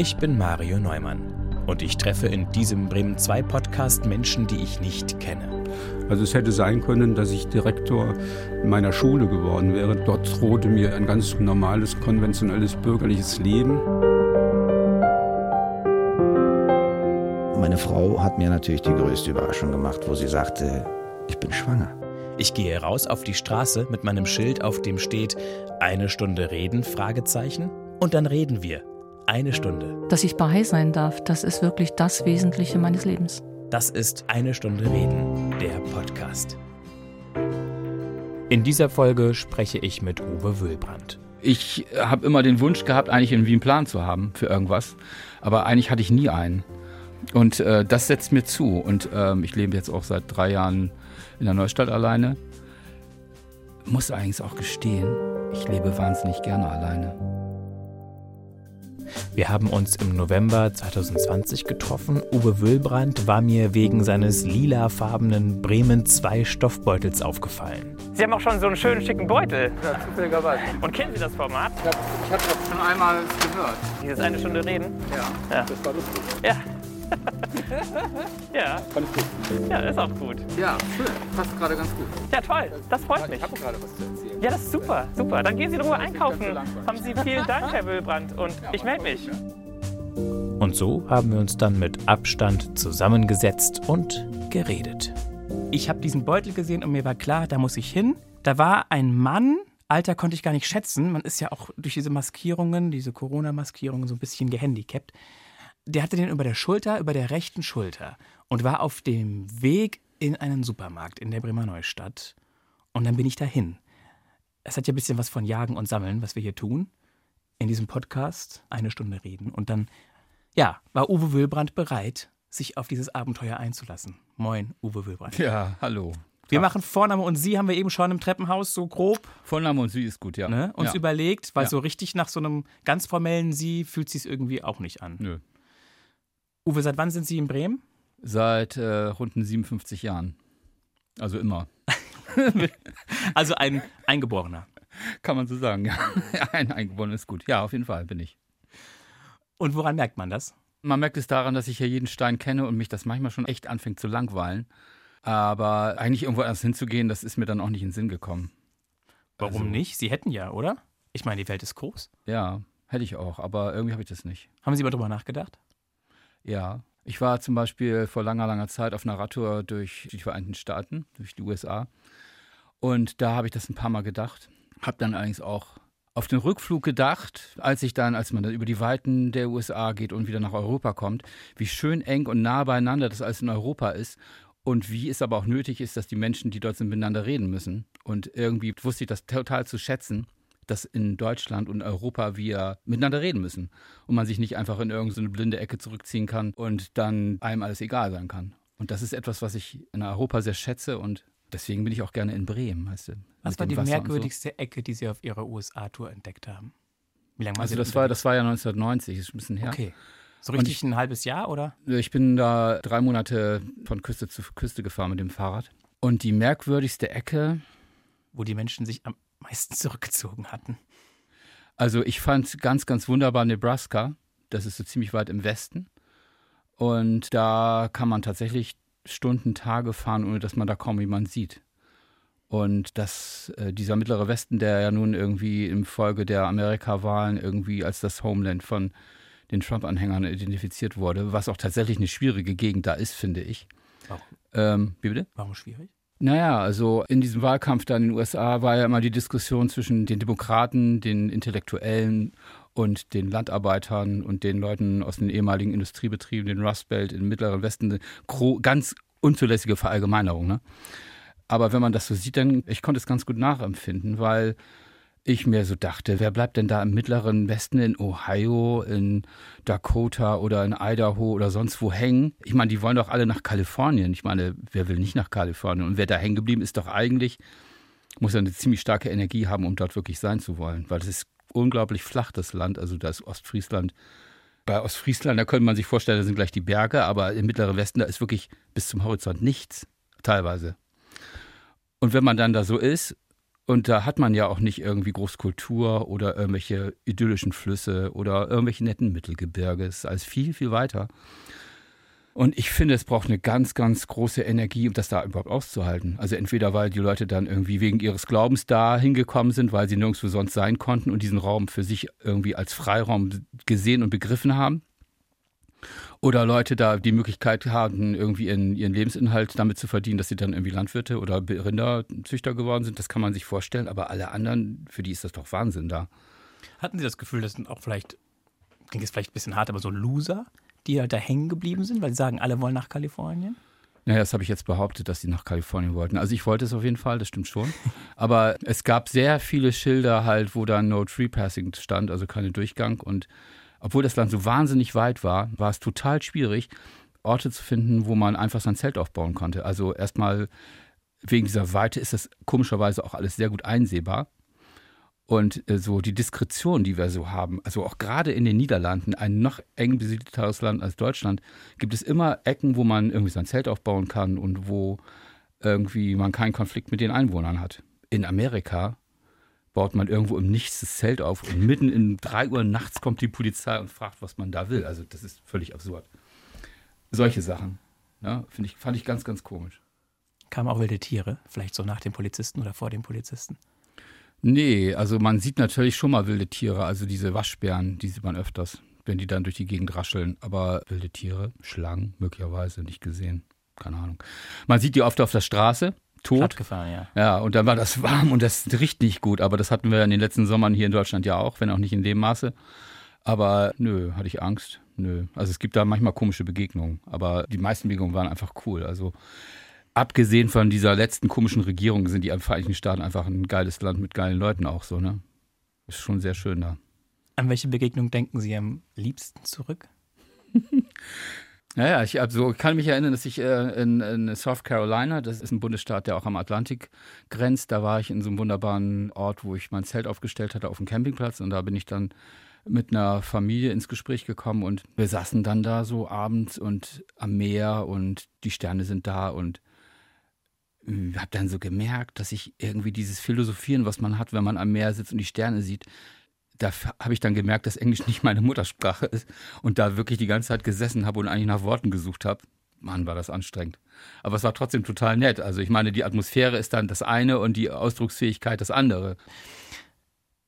Ich bin Mario Neumann und ich treffe in diesem Bremen 2 Podcast Menschen, die ich nicht kenne. Also es hätte sein können, dass ich Direktor meiner Schule geworden wäre. Dort drohte mir ein ganz normales, konventionelles bürgerliches Leben. Meine Frau hat mir natürlich die größte Überraschung gemacht, wo sie sagte, ich bin schwanger. Ich gehe raus auf die Straße mit meinem Schild, auf dem steht eine Stunde reden, Fragezeichen. Und dann reden wir. Eine Stunde. Dass ich bei sein darf, das ist wirklich das Wesentliche meines Lebens. Das ist Eine Stunde Reden, der Podcast. In dieser Folge spreche ich mit Uwe Wüllbrand. Ich habe immer den Wunsch gehabt, eigentlich irgendwie einen Plan zu haben für irgendwas. Aber eigentlich hatte ich nie einen. Und äh, das setzt mir zu. Und ähm, ich lebe jetzt auch seit drei Jahren in der Neustadt alleine. Muss eigentlich auch gestehen, ich lebe wahnsinnig gerne alleine. Wir haben uns im November 2020 getroffen. Uwe Wüllbrand war mir wegen seines lilafarbenen Bremen 2 Stoffbeutels aufgefallen. Sie haben auch schon so einen schönen schicken Beutel. Ja, zufälligerweise. Und kennen Sie das Format? Ich, ich hatte das schon einmal gehört. Dieses eine Stunde reden? Ja, ja. das war lustig. Ja. ja. Fand ich gut. Ja, ist auch gut. Ja, schön. Passt gerade ganz gut. Ja, toll. Das freut mich. Ich habe gerade was zu erzählen. Ja, das ist super. Super. Dann gehen Sie in Ruhe einkaufen. Haben Sie vielen Dank, Herr Wüllbrand. Und ich melde mich. Und so haben wir uns dann mit Abstand zusammengesetzt und geredet. Ich habe diesen Beutel gesehen und mir war klar, da muss ich hin. Da war ein Mann, Alter konnte ich gar nicht schätzen. Man ist ja auch durch diese Maskierungen, diese Corona-Maskierungen so ein bisschen gehandicapt. Der hatte den über der Schulter, über der rechten Schulter und war auf dem Weg in einen Supermarkt in der Bremer Neustadt. Und dann bin ich dahin. Es hat ja ein bisschen was von Jagen und Sammeln, was wir hier tun. In diesem Podcast eine Stunde reden. Und dann, ja, war Uwe Wüllbrand bereit, sich auf dieses Abenteuer einzulassen. Moin, Uwe Wüllbrand. Ja, hallo. Wir machen Vorname und Sie, haben wir eben schon im Treppenhaus so grob. Vorname und Sie ist gut, ja. Ne, uns ja. überlegt, weil Ja. so richtig nach so einem ganz formellen Sie fühlt sich irgendwie auch nicht an. Nö. Uwe, seit wann sind Sie in Bremen? Seit äh, runden 57 Jahren. Also immer. Also ein Eingeborener. Kann man so sagen, ja. Ein Eingeborener ist gut. Ja, auf jeden Fall bin ich. Und woran merkt man das? Man merkt es daran, dass ich hier jeden Stein kenne und mich das manchmal schon echt anfängt zu langweilen. Aber eigentlich irgendwo anders hinzugehen, das ist mir dann auch nicht in den Sinn gekommen. Warum Also- nicht? Sie hätten ja, oder? Ich meine, die Welt ist groß. Ja, hätte ich auch, aber irgendwie habe ich das nicht. Haben Sie mal drüber nachgedacht? Ja. Ich war zum Beispiel vor langer, langer Zeit auf einer Radtour durch die Vereinigten Staaten, durch die USA. Und da habe ich das ein paar Mal gedacht. Habe dann allerdings auch auf den Rückflug gedacht, als ich dann, als man dann über die Weiten der USA geht und wieder nach Europa kommt, wie schön eng und nah beieinander das alles in Europa ist und wie es aber auch nötig ist, dass die Menschen, die dort sind, miteinander reden müssen. Und irgendwie wusste ich das total zu schätzen, dass in Deutschland und Europa wir miteinander reden müssen und man sich nicht einfach in irgendeine blinde Ecke zurückziehen kann und dann einem alles egal sein kann. Und das ist etwas, was ich in Europa sehr schätze und deswegen bin ich auch gerne in Bremen. Weißt du, Was war die Wasser merkwürdigste Ecke, die Sie auf Ihrer USA-Tour entdeckt haben? Wie lange So. Also das war, das war ja 1990, ist ein bisschen her. Okay. So richtig ein halbes Jahr, oder? Ich bin da drei Monate von Küste zu Küste gefahren mit dem Fahrrad. Und die merkwürdigste Ecke, Wo die Menschen sich am meisten zurückgezogen hatten. Also ich fand ganz, ganz wunderbar Nebraska. Das ist so ziemlich weit im Westen. Und da kann man tatsächlich Stunden, Tage fahren, ohne dass man da kaum jemanden sieht. Und dass äh, dieser mittlere Westen, der ja nun irgendwie im Folge der Amerika-Wahlen irgendwie als das Homeland von den Trump-Anhängern identifiziert wurde, was auch tatsächlich eine schwierige Gegend da ist, finde ich. Warum? Ähm, wie bitte? Warum schwierig? Naja, also in diesem Wahlkampf da in den USA war ja immer die Diskussion zwischen den Demokraten, den Intellektuellen und den Landarbeitern und den Leuten aus den ehemaligen Industriebetrieben, den Rust Belt im Mittleren Westen, ganz unzulässige Verallgemeinerung. Ne? Aber wenn man das so sieht, dann, ich konnte es ganz gut nachempfinden, weil ich mir so dachte, wer bleibt denn da im Mittleren Westen in Ohio, in Dakota oder in Idaho oder sonst wo hängen? Ich meine, die wollen doch alle nach Kalifornien. Ich meine, wer will nicht nach Kalifornien? Und wer da hängen geblieben ist, doch eigentlich, muss ja eine ziemlich starke Energie haben, um dort wirklich sein zu wollen. Weil es ist unglaublich flach, das Land. Also da ist Ostfriesland. Bei Ostfriesland, da könnte man sich vorstellen, da sind gleich die Berge, aber im Mittleren Westen, da ist wirklich bis zum Horizont nichts, teilweise. Und wenn man dann da so ist Und da hat man ja auch nicht irgendwie Großkultur oder irgendwelche idyllischen Flüsse oder irgendwelche netten Mittelgebirge. Es ist alles viel, viel weiter. Und ich finde, es braucht eine ganz, ganz große Energie, um das da überhaupt auszuhalten. Also entweder, weil die Leute dann irgendwie wegen ihres Glaubens da hingekommen sind, weil sie nirgendwo sonst sein konnten und diesen Raum für sich irgendwie als Freiraum gesehen und begriffen haben. Oder Leute da die Möglichkeit haben, irgendwie ihren, ihren Lebensinhalt damit zu verdienen, dass sie dann irgendwie Landwirte oder Rinderzüchter geworden sind. Das kann man sich vorstellen. Aber alle anderen, für die ist das doch Wahnsinn da. Hatten Sie das Gefühl, das sind auch vielleicht, klingt jetzt vielleicht ein bisschen hart, aber so Loser, die halt da hängen geblieben sind, weil sie sagen, alle wollen nach Kalifornien? Naja, das habe ich jetzt behauptet, dass sie nach Kalifornien wollten. Also ich wollte es auf jeden Fall, das stimmt schon. Aber es gab sehr viele Schilder halt, wo da No Tree Passing stand, also keine Durchgang. Und obwohl das Land so wahnsinnig weit war, war es total schwierig, Orte zu finden, wo man einfach sein Zelt aufbauen konnte. Also erstmal wegen dieser Weite ist das komischerweise auch alles sehr gut einsehbar. Und äh, so die Diskretion, die wir so haben, also auch gerade in den Niederlanden, ein noch eng besiedelteres Land als Deutschland, gibt es immer Ecken, wo man irgendwie sein Zelt aufbauen kann und wo irgendwie man keinen Konflikt mit den Einwohnern hat. In Amerika baut man irgendwo im Nichts das Zelt auf und mitten in drei Uhr nachts kommt die Polizei und fragt, was man da will. Also das ist völlig absurd. Solche Sachen, ja, ich, fand ich ganz, ganz komisch. Kamen auch wilde Tiere, vielleicht so nach dem Polizisten oder vor dem Polizisten? Nee, also man sieht natürlich schon mal wilde Tiere, also diese Waschbären, die sieht man öfters, wenn die dann durch die Gegend rascheln. Aber wilde Tiere, Schlangen möglicherweise nicht gesehen. Keine Ahnung. Man sieht die oft auf der Straße, tot. Gefahren, ja. Ja, und dann war das warm und das riecht nicht gut. Aber das hatten wir in den letzten Sommern hier in Deutschland ja auch, wenn auch nicht in dem Maße. Aber nö, hatte ich Angst. Nö. Also es gibt da manchmal komische Begegnungen, aber die meisten Begegnungen waren einfach cool. Also abgesehen von dieser letzten komischen Regierung sind die Vereinigten Staaten einfach ein geiles Land mit geilen Leuten auch so, ne? Ist schon sehr schön da. An welche Begegnung denken Sie am liebsten zurück? Naja, ich also, kann mich erinnern, dass ich äh, in, in, South Carolina, das ist ein Bundesstaat, der auch am Atlantik grenzt, da war ich in so einem wunderbaren Ort, wo ich mein Zelt aufgestellt hatte auf dem Campingplatz und da bin ich dann mit einer Familie ins Gespräch gekommen und wir saßen dann da so abends und am Meer und die Sterne sind da und hm, habe dann so gemerkt, dass ich irgendwie dieses Philosophieren, was man hat, wenn man am Meer sitzt und die Sterne sieht, da habe ich dann gemerkt, dass Englisch nicht meine Muttersprache ist und da wirklich die ganze Zeit gesessen habe und eigentlich nach Worten gesucht habe. Mann, war das anstrengend. Aber es war trotzdem total nett. Also ich meine, die Atmosphäre ist dann das eine und die Ausdrucksfähigkeit das andere.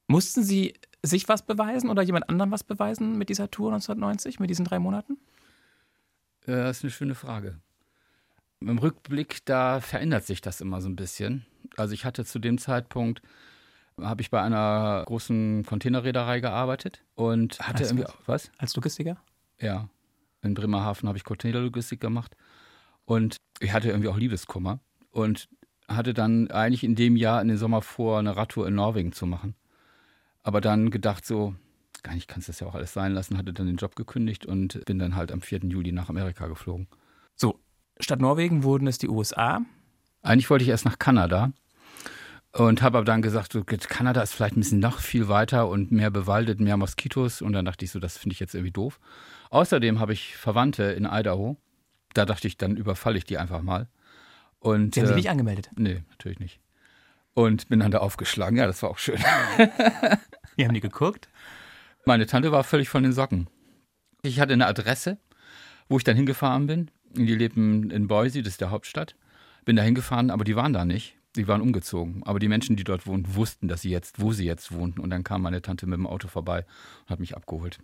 Mussten Sie sich was beweisen oder jemand anderem was beweisen mit dieser Tour 1990, mit diesen drei Monaten? Das ist eine schöne Frage. Im Rückblick, da verändert sich das immer so ein bisschen. Also ich hatte zu dem Zeitpunkt, habe ich bei einer großen Containerreederei gearbeitet und hatte Als irgendwie, was? Als Logistiker? Ja. In Bremerhaven habe ich Containerlogistik gemacht und ich hatte irgendwie auch Liebeskummer und hatte dann eigentlich in dem Jahr in den Sommer vor, eine Radtour in Norwegen zu machen. Aber dann gedacht so, gar nicht, kannst das ja auch alles sein lassen, hatte dann den Job gekündigt und bin dann halt am 4. Juli nach Amerika geflogen. So, Statt Norwegen wurden es die USA. Eigentlich wollte ich erst nach Kanada und habe aber dann gesagt, so, Kanada ist vielleicht ein bisschen noch viel weiter und mehr bewaldet, mehr Moskitos. Und dann dachte ich so, das finde ich jetzt irgendwie doof. Außerdem habe ich Verwandte in Idaho. Da dachte ich, dann überfalle ich die einfach mal. Und, Sie haben äh, sich nicht angemeldet? Nee, natürlich nicht. Und bin dann da aufgeschlagen. Ja, das war auch schön. Wie haben die geguckt? Meine Tante war völlig von den Socken. Ich hatte eine Adresse, wo ich dann hingefahren bin. Die lebten in Boise, das ist der Hauptstadt. Bin da hingefahren, aber die waren da nicht. Die waren umgezogen. Aber die Menschen, die dort wohnten, wussten, dass sie jetzt, wo sie jetzt wohnten. Und dann kam meine Tante mit dem Auto vorbei und hat mich abgeholt.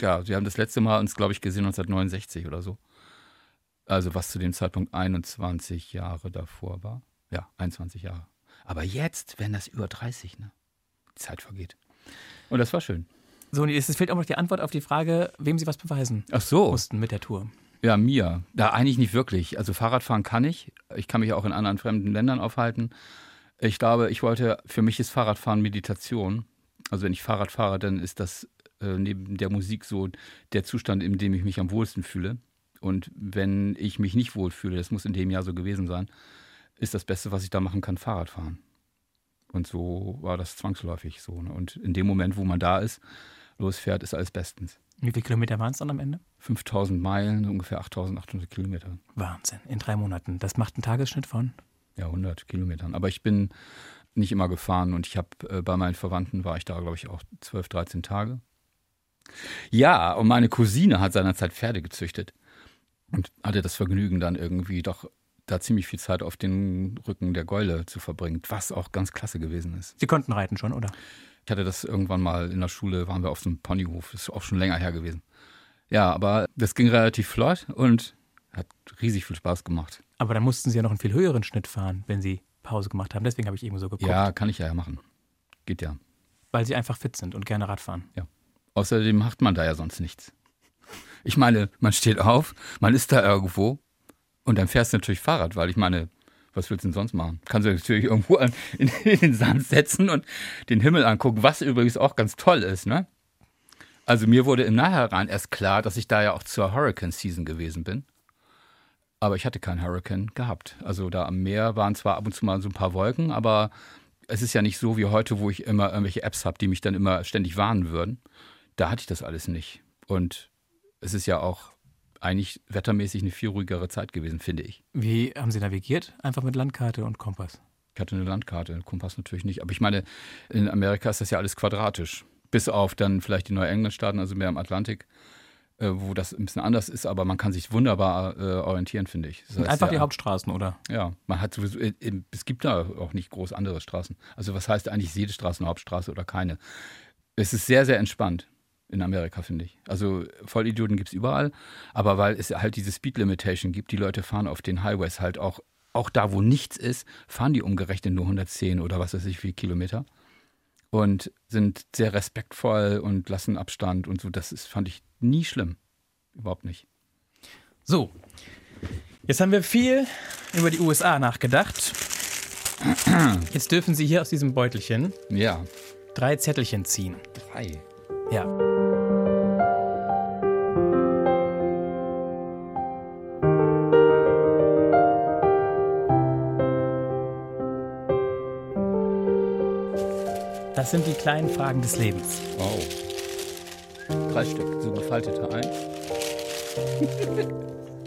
Ja, sie haben das letzte Mal uns, glaube ich, gesehen 1969 oder so. Also was zu dem Zeitpunkt 21 Jahre davor war. Ja, 21 Jahre. Aber jetzt werden das über 30, ne? Die Zeit vergeht. Und das war schön. So, und es fehlt auch noch die Antwort auf die Frage, wem Sie was beweisen Ach so. mussten mit der Tour. Ja, mir. Da eigentlich nicht wirklich. Also Fahrradfahren kann ich. Ich kann mich auch in anderen fremden Ländern aufhalten. Ich glaube, ich wollte, für mich ist Fahrradfahren Meditation. Also wenn ich Fahrrad fahre, dann ist das äh, neben der Musik so der Zustand, in dem ich mich am wohlsten fühle. Und wenn ich mich nicht wohlfühle, das muss in dem Jahr so gewesen sein, ist das Beste, was ich da machen kann, Fahrradfahren. Und so war das zwangsläufig so. Ne? Und in dem Moment, wo man da ist, losfährt, ist alles bestens. Wie viele Kilometer waren es dann am Ende? 5000 Meilen, ungefähr 8800 Kilometer. Wahnsinn, in drei Monaten. Das macht einen Tagesschnitt von? Ja, 100 Kilometern. Aber ich bin nicht immer gefahren und ich habe äh, bei meinen Verwandten war ich da, glaube ich, auch 12, 13 Tage. Ja, und meine Cousine hat seinerzeit Pferde gezüchtet und hatte das Vergnügen dann irgendwie doch da ziemlich viel Zeit auf den Rücken der Gäule zu verbringen, was auch ganz klasse gewesen ist. Sie konnten reiten schon, oder? Ich hatte das irgendwann mal in der Schule, waren wir auf so einem Ponyhof, das ist auch schon länger her gewesen. Ja, aber das ging relativ flott und hat riesig viel Spaß gemacht. Aber da mussten Sie ja noch einen viel höheren Schnitt fahren, wenn Sie Pause gemacht haben. Deswegen habe ich eben so geguckt. Ja, kann ich ja machen. Geht ja. Weil Sie einfach fit sind und gerne Radfahren. Ja. Außerdem macht man da ja sonst nichts. Ich meine, man steht auf, man ist da irgendwo und dann fährst du natürlich Fahrrad, weil ich meine, was willst du denn sonst machen? Kannst du natürlich irgendwo in, den Sand setzen und den Himmel angucken, was übrigens auch ganz toll ist, ne? Also mir wurde im Nachhinein erst klar, dass ich da ja auch zur Hurricane Season gewesen bin. Aber ich hatte keinen Hurricane gehabt. Also da am Meer waren zwar ab und zu mal so ein paar Wolken, aber es ist ja nicht so wie heute, wo ich immer irgendwelche Apps habe, die mich dann immer ständig warnen würden. Da hatte ich das alles nicht. Und es ist ja auch eigentlich wettermäßig eine viel ruhigere Zeit gewesen, finde ich. Wie haben Sie navigiert? Einfach mit Landkarte und Kompass? Ich hatte eine Landkarte, Kompass natürlich nicht. Aber ich meine, in Amerika ist das ja alles quadratisch. Bis auf dann vielleicht die Neuenglandstaaten, also mehr im Atlantik, äh, wo das ein bisschen anders ist. Aber man kann sich wunderbar äh, orientieren, finde ich. Das heißt, einfach ja, die Hauptstraßen, oder? Ja, man hat sowieso, äh, es gibt da auch nicht groß andere Straßen. Also was heißt eigentlich jede Straße eine Hauptstraße oder keine? Es ist sehr, sehr entspannt in Amerika, finde ich. Also Vollidioten gibt es überall, aber weil es halt diese Speed Limitation gibt, die Leute fahren auf den Highways halt auch, auch da, wo nichts ist, fahren die umgerechnet nur 110 oder was weiß ich wie Kilometer und sind sehr respektvoll und lassen Abstand und so. Das ist, fand ich nie schlimm. Überhaupt nicht. So, jetzt haben wir viel über die USA nachgedacht. Jetzt dürfen Sie hier aus diesem Beutelchen ja. drei Zettelchen ziehen. Drei? Ja. Das sind die kleinen Fragen des Lebens. Wow. Drei Stück, so gefaltete. Eins,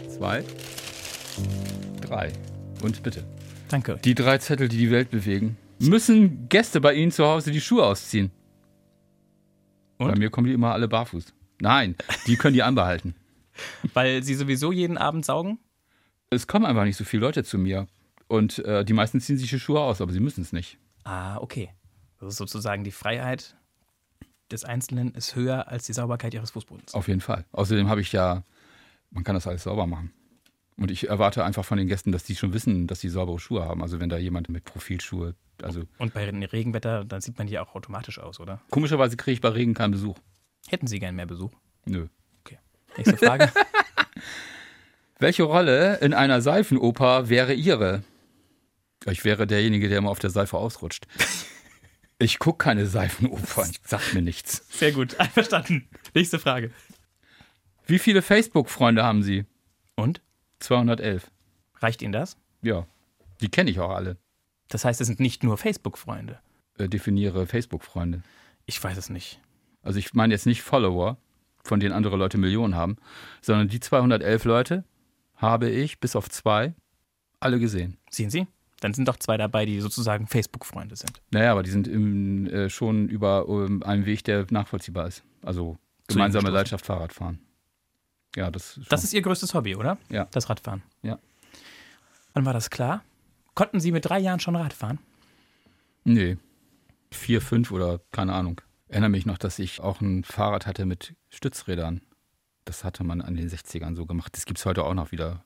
zwei, drei. Und bitte. Danke. Die drei Zettel, die die Welt bewegen. Müssen Gäste bei Ihnen zu Hause die Schuhe ausziehen? Und? Bei mir kommen die immer alle barfuß. Nein, die können die anbehalten. Weil sie sowieso jeden Abend saugen? Es kommen einfach nicht so viele Leute zu mir. Und äh, die meisten ziehen sich die Schuhe aus, aber sie müssen es nicht. Ah, okay. Das ist sozusagen die Freiheit des Einzelnen ist höher als die Sauberkeit ihres Fußbodens. Auf jeden Fall. Außerdem habe ich ja, man kann das alles sauber machen. Und ich erwarte einfach von den Gästen, dass die schon wissen, dass sie saubere Schuhe haben. Also wenn da jemand mit Profilschuhe also und bei Regenwetter, dann sieht man die auch automatisch aus, oder? Komischerweise kriege ich bei Regen keinen Besuch. Hätten Sie gern mehr Besuch? Nö. Okay. Nächste Frage. Welche Rolle in einer Seifenoper wäre Ihre? Ich wäre derjenige, der immer auf der Seife ausrutscht. Ich gucke keine Seifenopern, sagt mir nichts. Sehr gut, einverstanden. Nächste Frage. Wie viele Facebook-Freunde haben Sie? Und? 211. Reicht Ihnen das? Ja. Die kenne ich auch alle. Das heißt, es sind nicht nur Facebook-Freunde. Äh, definiere Facebook-Freunde. Ich weiß es nicht. Also ich meine jetzt nicht Follower, von denen andere Leute Millionen haben, sondern die 211 Leute habe ich bis auf zwei alle gesehen. Sehen Sie? Dann sind doch zwei dabei, die sozusagen Facebook-Freunde sind. Naja, aber die sind im, äh, schon über um, einen Weg, der nachvollziehbar ist. Also gemeinsame Leidenschaft Fahrradfahren. Ja, das. Das ist Ihr größtes Hobby, oder? Ja. Das Radfahren. Ja. Wann war das klar? Konnten Sie mit drei Jahren schon Rad fahren? Nee. Vier, fünf oder keine Ahnung. Ich erinnere mich noch, dass ich auch ein Fahrrad hatte mit Stützrädern. Das hatte man an den 60ern so gemacht. Das gibt es heute auch noch wieder.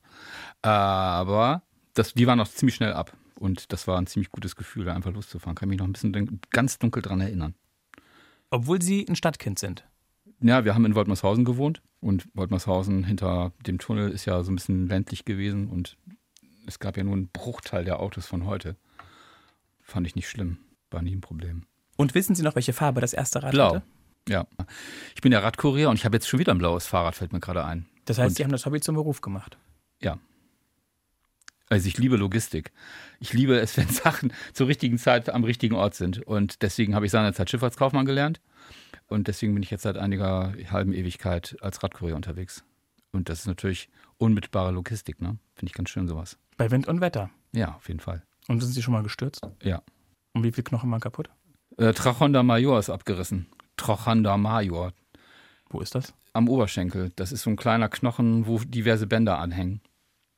Aber das, die waren noch ziemlich schnell ab. Und das war ein ziemlich gutes Gefühl, da einfach loszufahren. Kann mich noch ein bisschen ganz dunkel dran erinnern. Obwohl Sie ein Stadtkind sind? Ja, wir haben in Woltmershausen gewohnt. Und Woltmershausen hinter dem Tunnel ist ja so ein bisschen ländlich gewesen. Und es gab ja nur einen Bruchteil der Autos von heute. Fand ich nicht schlimm. War nie ein Problem. Und wissen Sie noch, welche Farbe das erste Rad Blau. hatte? Ja. Ich bin der Radkurier und ich habe jetzt schon wieder ein blaues Fahrrad, fällt mir gerade ein. Das heißt, und, Sie haben das Hobby zum Beruf gemacht? Ja. Also ich liebe Logistik. Ich liebe es, wenn Sachen zur richtigen Zeit am richtigen Ort sind. Und deswegen habe ich seinerzeit Schifffahrtskaufmann gelernt. Und deswegen bin ich jetzt seit einiger halben Ewigkeit als Radkurier unterwegs. Und das ist natürlich unmittelbare Logistik, ne? Finde ich ganz schön sowas. Bei Wind und Wetter. Ja, auf jeden Fall. Und sind Sie schon mal gestürzt? Ja. Und wie viele Knochen waren kaputt? Äh, Trachonda Major ist abgerissen. Trachonda Major. Wo ist das? Am Oberschenkel. Das ist so ein kleiner Knochen, wo diverse Bänder anhängen.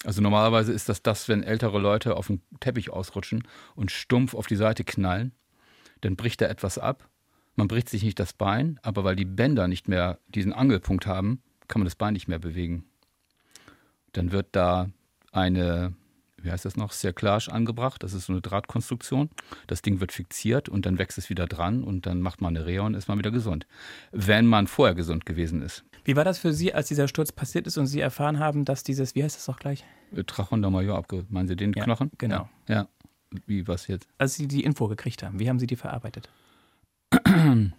Also normalerweise ist das das, wenn ältere Leute auf den Teppich ausrutschen und stumpf auf die Seite knallen, dann bricht da etwas ab. Man bricht sich nicht das Bein, aber weil die Bänder nicht mehr diesen Angelpunkt haben, kann man das Bein nicht mehr bewegen. Dann wird da eine, wie heißt das noch, Cerclage angebracht. Das ist so eine Drahtkonstruktion. Das Ding wird fixiert und dann wächst es wieder dran und dann macht man eine Reha und ist man wieder gesund. Wenn man vorher gesund gewesen ist. Wie war das für Sie, als dieser Sturz passiert ist und Sie erfahren haben, dass dieses, wie heißt das auch gleich? Äh, Trachon Major abge. Meinen Sie den Ja, Knochen? genau. Ja. ja. Wie was jetzt? Als Sie die Info gekriegt haben, wie haben Sie die verarbeitet?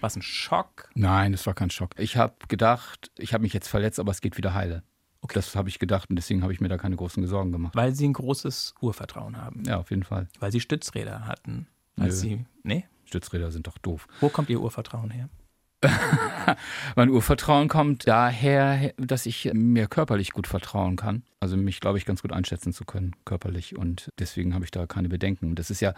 War es ein Schock? Nein, das war kein Schock. Ich habe gedacht, ich habe mich jetzt verletzt, aber es geht wieder heile. Okay. Das habe ich gedacht und deswegen habe ich mir da keine großen Sorgen gemacht. Weil Sie ein großes Urvertrauen haben. Ja, auf jeden Fall. Weil Sie Stützräder hatten. Als Nö. Sie, nee? Stützräder sind doch doof. Wo kommt Ihr Urvertrauen her? Mein Urvertrauen kommt daher, dass ich mir körperlich gut vertrauen kann. Also mich, glaube ich, ganz gut einschätzen zu können, körperlich. Und deswegen habe ich da keine Bedenken. Das ist ja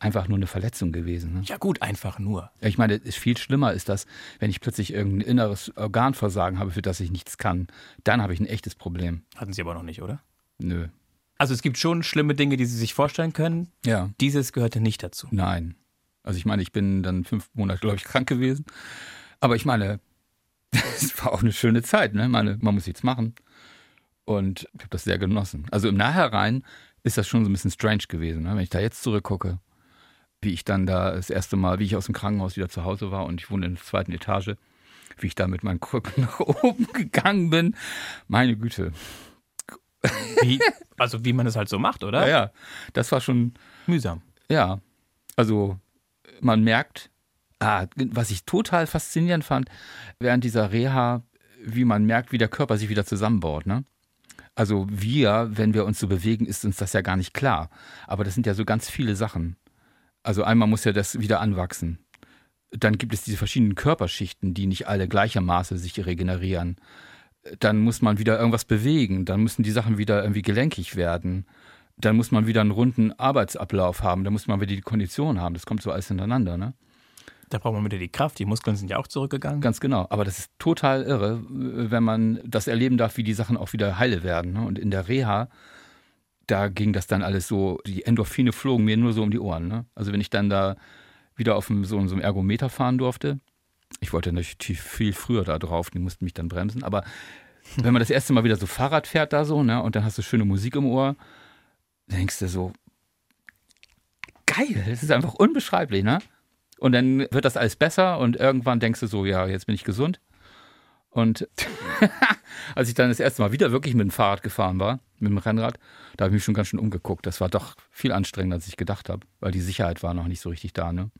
einfach nur eine Verletzung gewesen. Ne? Ja gut, einfach nur. Ich meine, es ist viel schlimmer ist das, wenn ich plötzlich irgendein inneres Organversagen habe, für das ich nichts kann. Dann habe ich ein echtes Problem. Hatten Sie aber noch nicht, oder? Nö. Also es gibt schon schlimme Dinge, die Sie sich vorstellen können. Ja. Dieses gehörte nicht dazu. Nein. Also ich meine, ich bin dann fünf Monate, glaube ich, krank gewesen. Aber ich meine, es war auch eine schöne Zeit. Ne? Ich meine, man muss nichts machen. Und ich habe das sehr genossen. Also im Nachhinein ist das schon so ein bisschen strange gewesen. Ne? Wenn ich da jetzt zurückgucke, wie ich dann da das erste Mal, wie ich aus dem Krankenhaus wieder zu Hause war und ich wohne in der zweiten Etage, wie ich da mit meinen Krücken nach oben gegangen bin. Meine Güte. Wie, also wie man es halt so macht, oder? Ja, ja. Das war schon Mühsam. Ja, also man merkt, ah, was ich total faszinierend fand, während dieser Reha, wie man merkt, wie der Körper sich wieder zusammenbaut. Ne? Also wir, wenn wir uns so bewegen, ist uns das ja gar nicht klar. Aber das sind ja so ganz viele Sachen. Also einmal muss ja das wieder anwachsen. Dann gibt es diese verschiedenen Körperschichten, die nicht alle gleichermaßen sich regenerieren. Dann muss man wieder irgendwas bewegen. Dann müssen die Sachen wieder irgendwie gelenkig werden dann muss man wieder einen runden Arbeitsablauf haben, dann muss man wieder die Kondition haben. Das kommt so alles hintereinander, ne? Da braucht man wieder die Kraft. Die Muskeln sind ja auch zurückgegangen. Ganz genau. Aber das ist total irre, wenn man das erleben darf, wie die Sachen auch wieder heile werden. Ne? Und in der Reha, da ging das dann alles so, die Endorphine flogen mir nur so um die Ohren. Ne? Also wenn ich dann da wieder auf einem, so, so einem Ergometer fahren durfte, ich wollte natürlich viel früher da drauf, die mussten mich dann bremsen, aber wenn man das erste Mal wieder so Fahrrad fährt da so, ne, und dann hast du schöne Musik im Ohr, denkst du so, geil, das ist einfach unbeschreiblich, ne? Und dann wird das alles besser und irgendwann denkst du so, ja, jetzt bin ich gesund. Und als ich dann das erste Mal wieder wirklich mit dem Fahrrad gefahren war, mit dem Rennrad, da habe ich mich schon ganz schön umgeguckt. Das war doch viel anstrengender, als ich gedacht habe, weil die Sicherheit war noch nicht so richtig da, ne?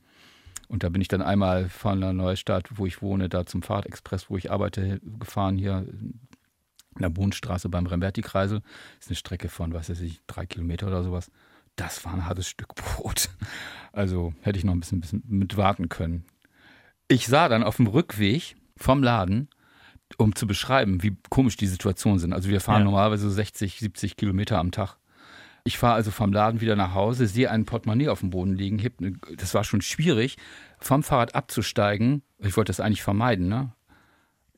Und da bin ich dann einmal von der Neustadt, wo ich wohne, da zum Fahrradexpress, wo ich arbeite, gefahren hier in der Bohnstraße beim Remberti-Kreisel. Ist eine Strecke von, was weiß ich, drei Kilometer oder sowas. Das war ein hartes Stück Brot. Also hätte ich noch ein bisschen, bisschen mit warten können. Ich sah dann auf dem Rückweg vom Laden, um zu beschreiben, wie komisch die Situationen sind. Also wir fahren Ja. normalerweise so 60, 70 Kilometer am Tag. Ich fahre also vom Laden wieder nach Hause, sehe ein Portemonnaie auf dem Boden liegen. heb ne- Das war schon schwierig, vom Fahrrad abzusteigen. Ich wollte das eigentlich vermeiden, ne?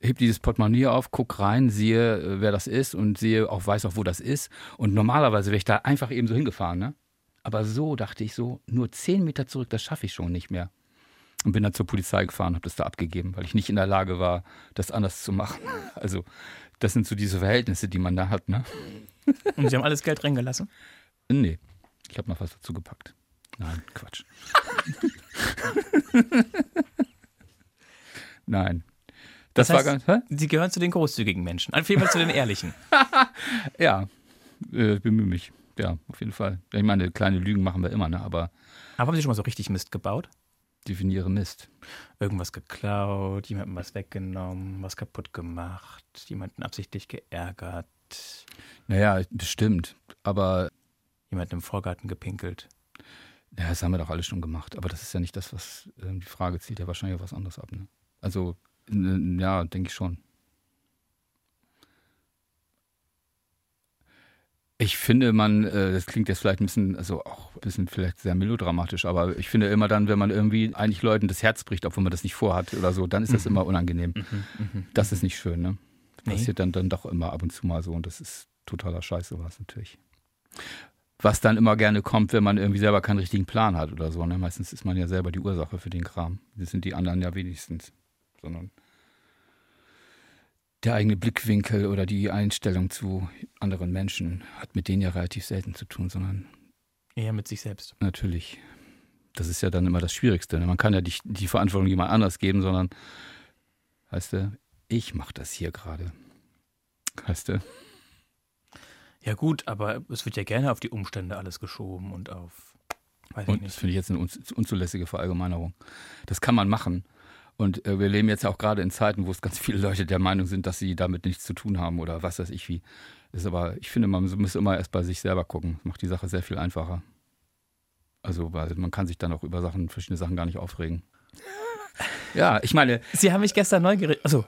heb dieses Portemonnaie auf, guck rein, sehe, äh, wer das ist und sehe auch, weiß auch, wo das ist. Und normalerweise wäre ich da einfach eben so hingefahren, ne? Aber so dachte ich so, nur zehn Meter zurück, das schaffe ich schon nicht mehr. Und bin dann zur Polizei gefahren, habe das da abgegeben, weil ich nicht in der Lage war, das anders zu machen. Also, das sind so diese Verhältnisse, die man da hat, ne? Und Sie haben alles Geld reingelassen? Nee, ich habe noch was dazu gepackt. Nein, Quatsch. Nein. Das, Das war heißt- ganz. Hä? Sie gehören zu den großzügigen Menschen. Auf jeden Fall zu den ehrlichen. Ja, äh, bemühe mich. Ja, auf jeden Fall. Ich meine, kleine Lügen machen wir immer, ne? aber Aber haben Sie schon mal so richtig Mist gebaut? Definiere Mist. Irgendwas geklaut, jemandem was weggenommen, was kaputt gemacht, jemanden absichtlich geärgert, Naja, bestimmt. Aber jemanden im Vorgarten gepinkelt. ja, das haben wir doch alle schon gemacht. Aber das ist ja nicht das, was ähm, die Frage zielt ja wahrscheinlich auf was anderes ab. Ne? Also, ja, denke ich schon. Ich finde, man, äh, das klingt jetzt vielleicht ein bisschen, also auch ein bisschen vielleicht sehr melodramatisch, aber ich finde immer dann, wenn man irgendwie eigentlich Leuten das Herz bricht, obwohl man das nicht vorhat oder so, dann ist das mhm. immer unangenehm. Mhm, mh, das ist nicht schön, ne? Nee. Passiert dann, dann doch immer ab und zu mal so und das ist totaler Scheiß, sowas natürlich. Was dann immer gerne kommt, wenn man irgendwie selber keinen richtigen Plan hat oder so. Ne? Meistens ist man ja selber die Ursache für den Kram. Das sind die anderen ja wenigstens. Sondern der eigene Blickwinkel oder die Einstellung zu anderen Menschen hat mit denen ja relativ selten zu tun, sondern eher mit sich selbst. Natürlich. Das ist ja dann immer das Schwierigste. Man kann ja nicht die Verantwortung jemand anders geben, sondern, heißt du, ich mache das hier gerade. Heißt du? Ja gut, aber es wird ja gerne auf die Umstände alles geschoben und auf. Weiß und. Das finde ich jetzt eine unzulässige Verallgemeinerung. Das kann man machen. Und äh, wir leben jetzt auch gerade in Zeiten, wo es ganz viele Leute der Meinung sind, dass sie damit nichts zu tun haben oder was weiß ich wie. Ist aber, ich finde, man muss immer erst bei sich selber gucken. Das macht die Sache sehr viel einfacher. Also, weil man kann sich dann auch über Sachen, verschiedene Sachen gar nicht aufregen. Ja, ich meine. Sie haben mich gestern neugierig. Also,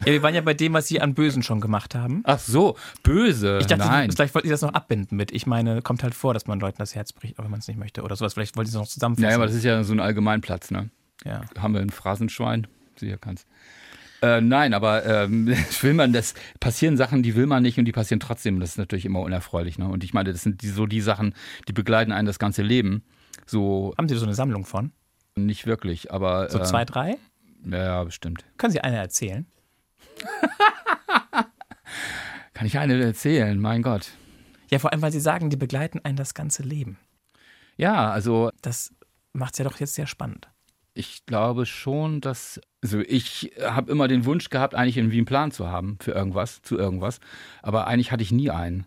ja, wir waren ja bei dem, was Sie an Bösen schon gemacht haben. Ach so, böse. Ich dachte, Nein. vielleicht wollten Sie das noch abbinden mit. Ich meine, kommt halt vor, dass man Leuten das Herz bricht, wenn man es nicht möchte oder sowas. Vielleicht wollten Sie es noch zusammenfassen. Ja, aber das ist ja so ein Allgemeinplatz, ne? Ja. Haben wir ein Phrasenschwein? Sicher kannst. Äh, nein, aber ähm, will man das passieren Sachen, die will man nicht und die passieren trotzdem. Das ist natürlich immer unerfreulich. Ne? Und ich meine, das sind die, so die Sachen, die begleiten einen das ganze Leben. So haben Sie so eine Sammlung von? Nicht wirklich, aber so zwei, drei? Ja, ja, bestimmt. Können Sie eine erzählen? Kann ich eine erzählen? Mein Gott. Ja, vor allem, weil Sie sagen, die begleiten einen das ganze Leben. Ja, also das macht es ja doch jetzt sehr spannend ich glaube schon, dass, also ich habe immer den Wunsch gehabt, eigentlich irgendwie einen Plan zu haben für irgendwas, zu irgendwas, aber eigentlich hatte ich nie einen.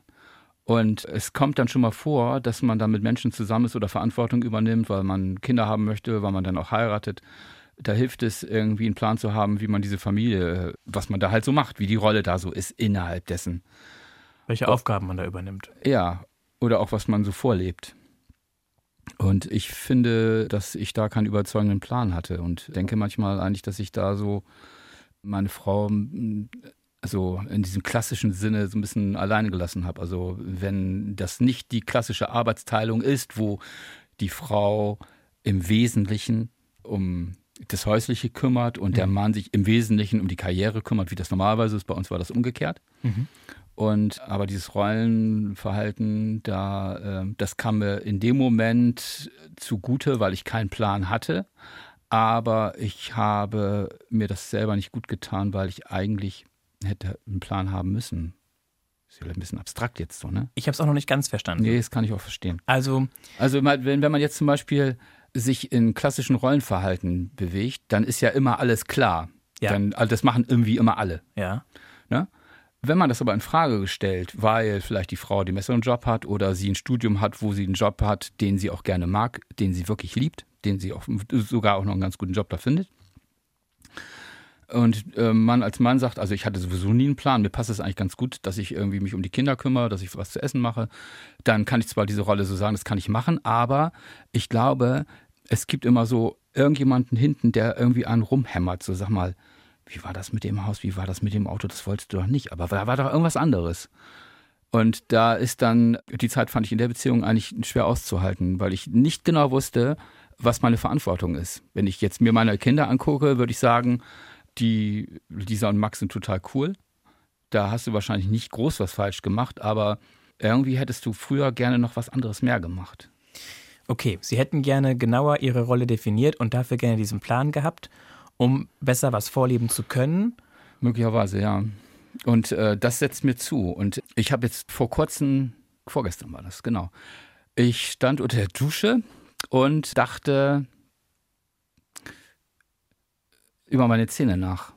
Und es kommt dann schon mal vor, dass man dann mit Menschen zusammen ist oder Verantwortung übernimmt, weil man Kinder haben möchte, weil man dann auch heiratet. Da hilft es irgendwie einen Plan zu haben, wie man diese Familie, was man da halt so macht, wie die Rolle da so ist innerhalb dessen. Welche Aufgaben man da übernimmt. Ja, oder auch was man so vorlebt. Und ich finde, dass ich da keinen überzeugenden Plan hatte und denke manchmal eigentlich, dass ich da so meine Frau also in diesem klassischen Sinne so ein bisschen alleine gelassen habe. Also wenn das nicht die klassische Arbeitsteilung ist, wo die Frau im Wesentlichen um das Häusliche kümmert und mhm. der Mann sich im Wesentlichen um die Karriere kümmert, wie das normalerweise ist. Bei uns war das umgekehrt. Mhm. Und aber dieses Rollenverhalten, da, äh, das kam mir in dem Moment zugute, weil ich keinen Plan hatte. Aber ich habe mir das selber nicht gut getan, weil ich eigentlich hätte einen Plan haben müssen. Ist ja ein bisschen abstrakt jetzt so, ne? Ich habe es auch noch nicht ganz verstanden. Nee, das kann ich auch verstehen. Also, also wenn, wenn man jetzt zum Beispiel sich in klassischen Rollenverhalten bewegt, dann ist ja immer alles klar. Ja. Dann, also das machen irgendwie immer alle. Ja. Ne? Wenn man das aber in Frage stellt, weil vielleicht die Frau den besseren Job hat oder sie ein Studium hat, wo sie einen Job hat, den sie auch gerne mag, den sie wirklich liebt, den sie auch sogar auch noch einen ganz guten Job da findet. Und äh, man als Mann sagt, also ich hatte sowieso nie einen Plan, mir passt es eigentlich ganz gut, dass ich irgendwie mich um die Kinder kümmere, dass ich was zu essen mache. Dann kann ich zwar diese Rolle so sagen, das kann ich machen, aber ich glaube, es gibt immer so irgendjemanden hinten, der irgendwie einen rumhämmert, so sag mal, wie war das mit dem Haus, wie war das mit dem Auto, das wolltest du doch nicht, aber da war doch irgendwas anderes. Und da ist dann, die Zeit fand ich in der Beziehung eigentlich schwer auszuhalten, weil ich nicht genau wusste, was meine Verantwortung ist. Wenn ich jetzt mir meine Kinder angucke, würde ich sagen, die, Lisa und Max sind total cool. Da hast du wahrscheinlich nicht groß was falsch gemacht, aber irgendwie hättest du früher gerne noch was anderes mehr gemacht. Okay, Sie hätten gerne genauer Ihre Rolle definiert und dafür gerne diesen Plan gehabt um besser was vorleben zu können? Möglicherweise, ja. Und äh, das setzt mir zu. Und ich habe jetzt vor kurzem, vorgestern war das, genau. Ich stand unter der Dusche und dachte über meine Zähne nach.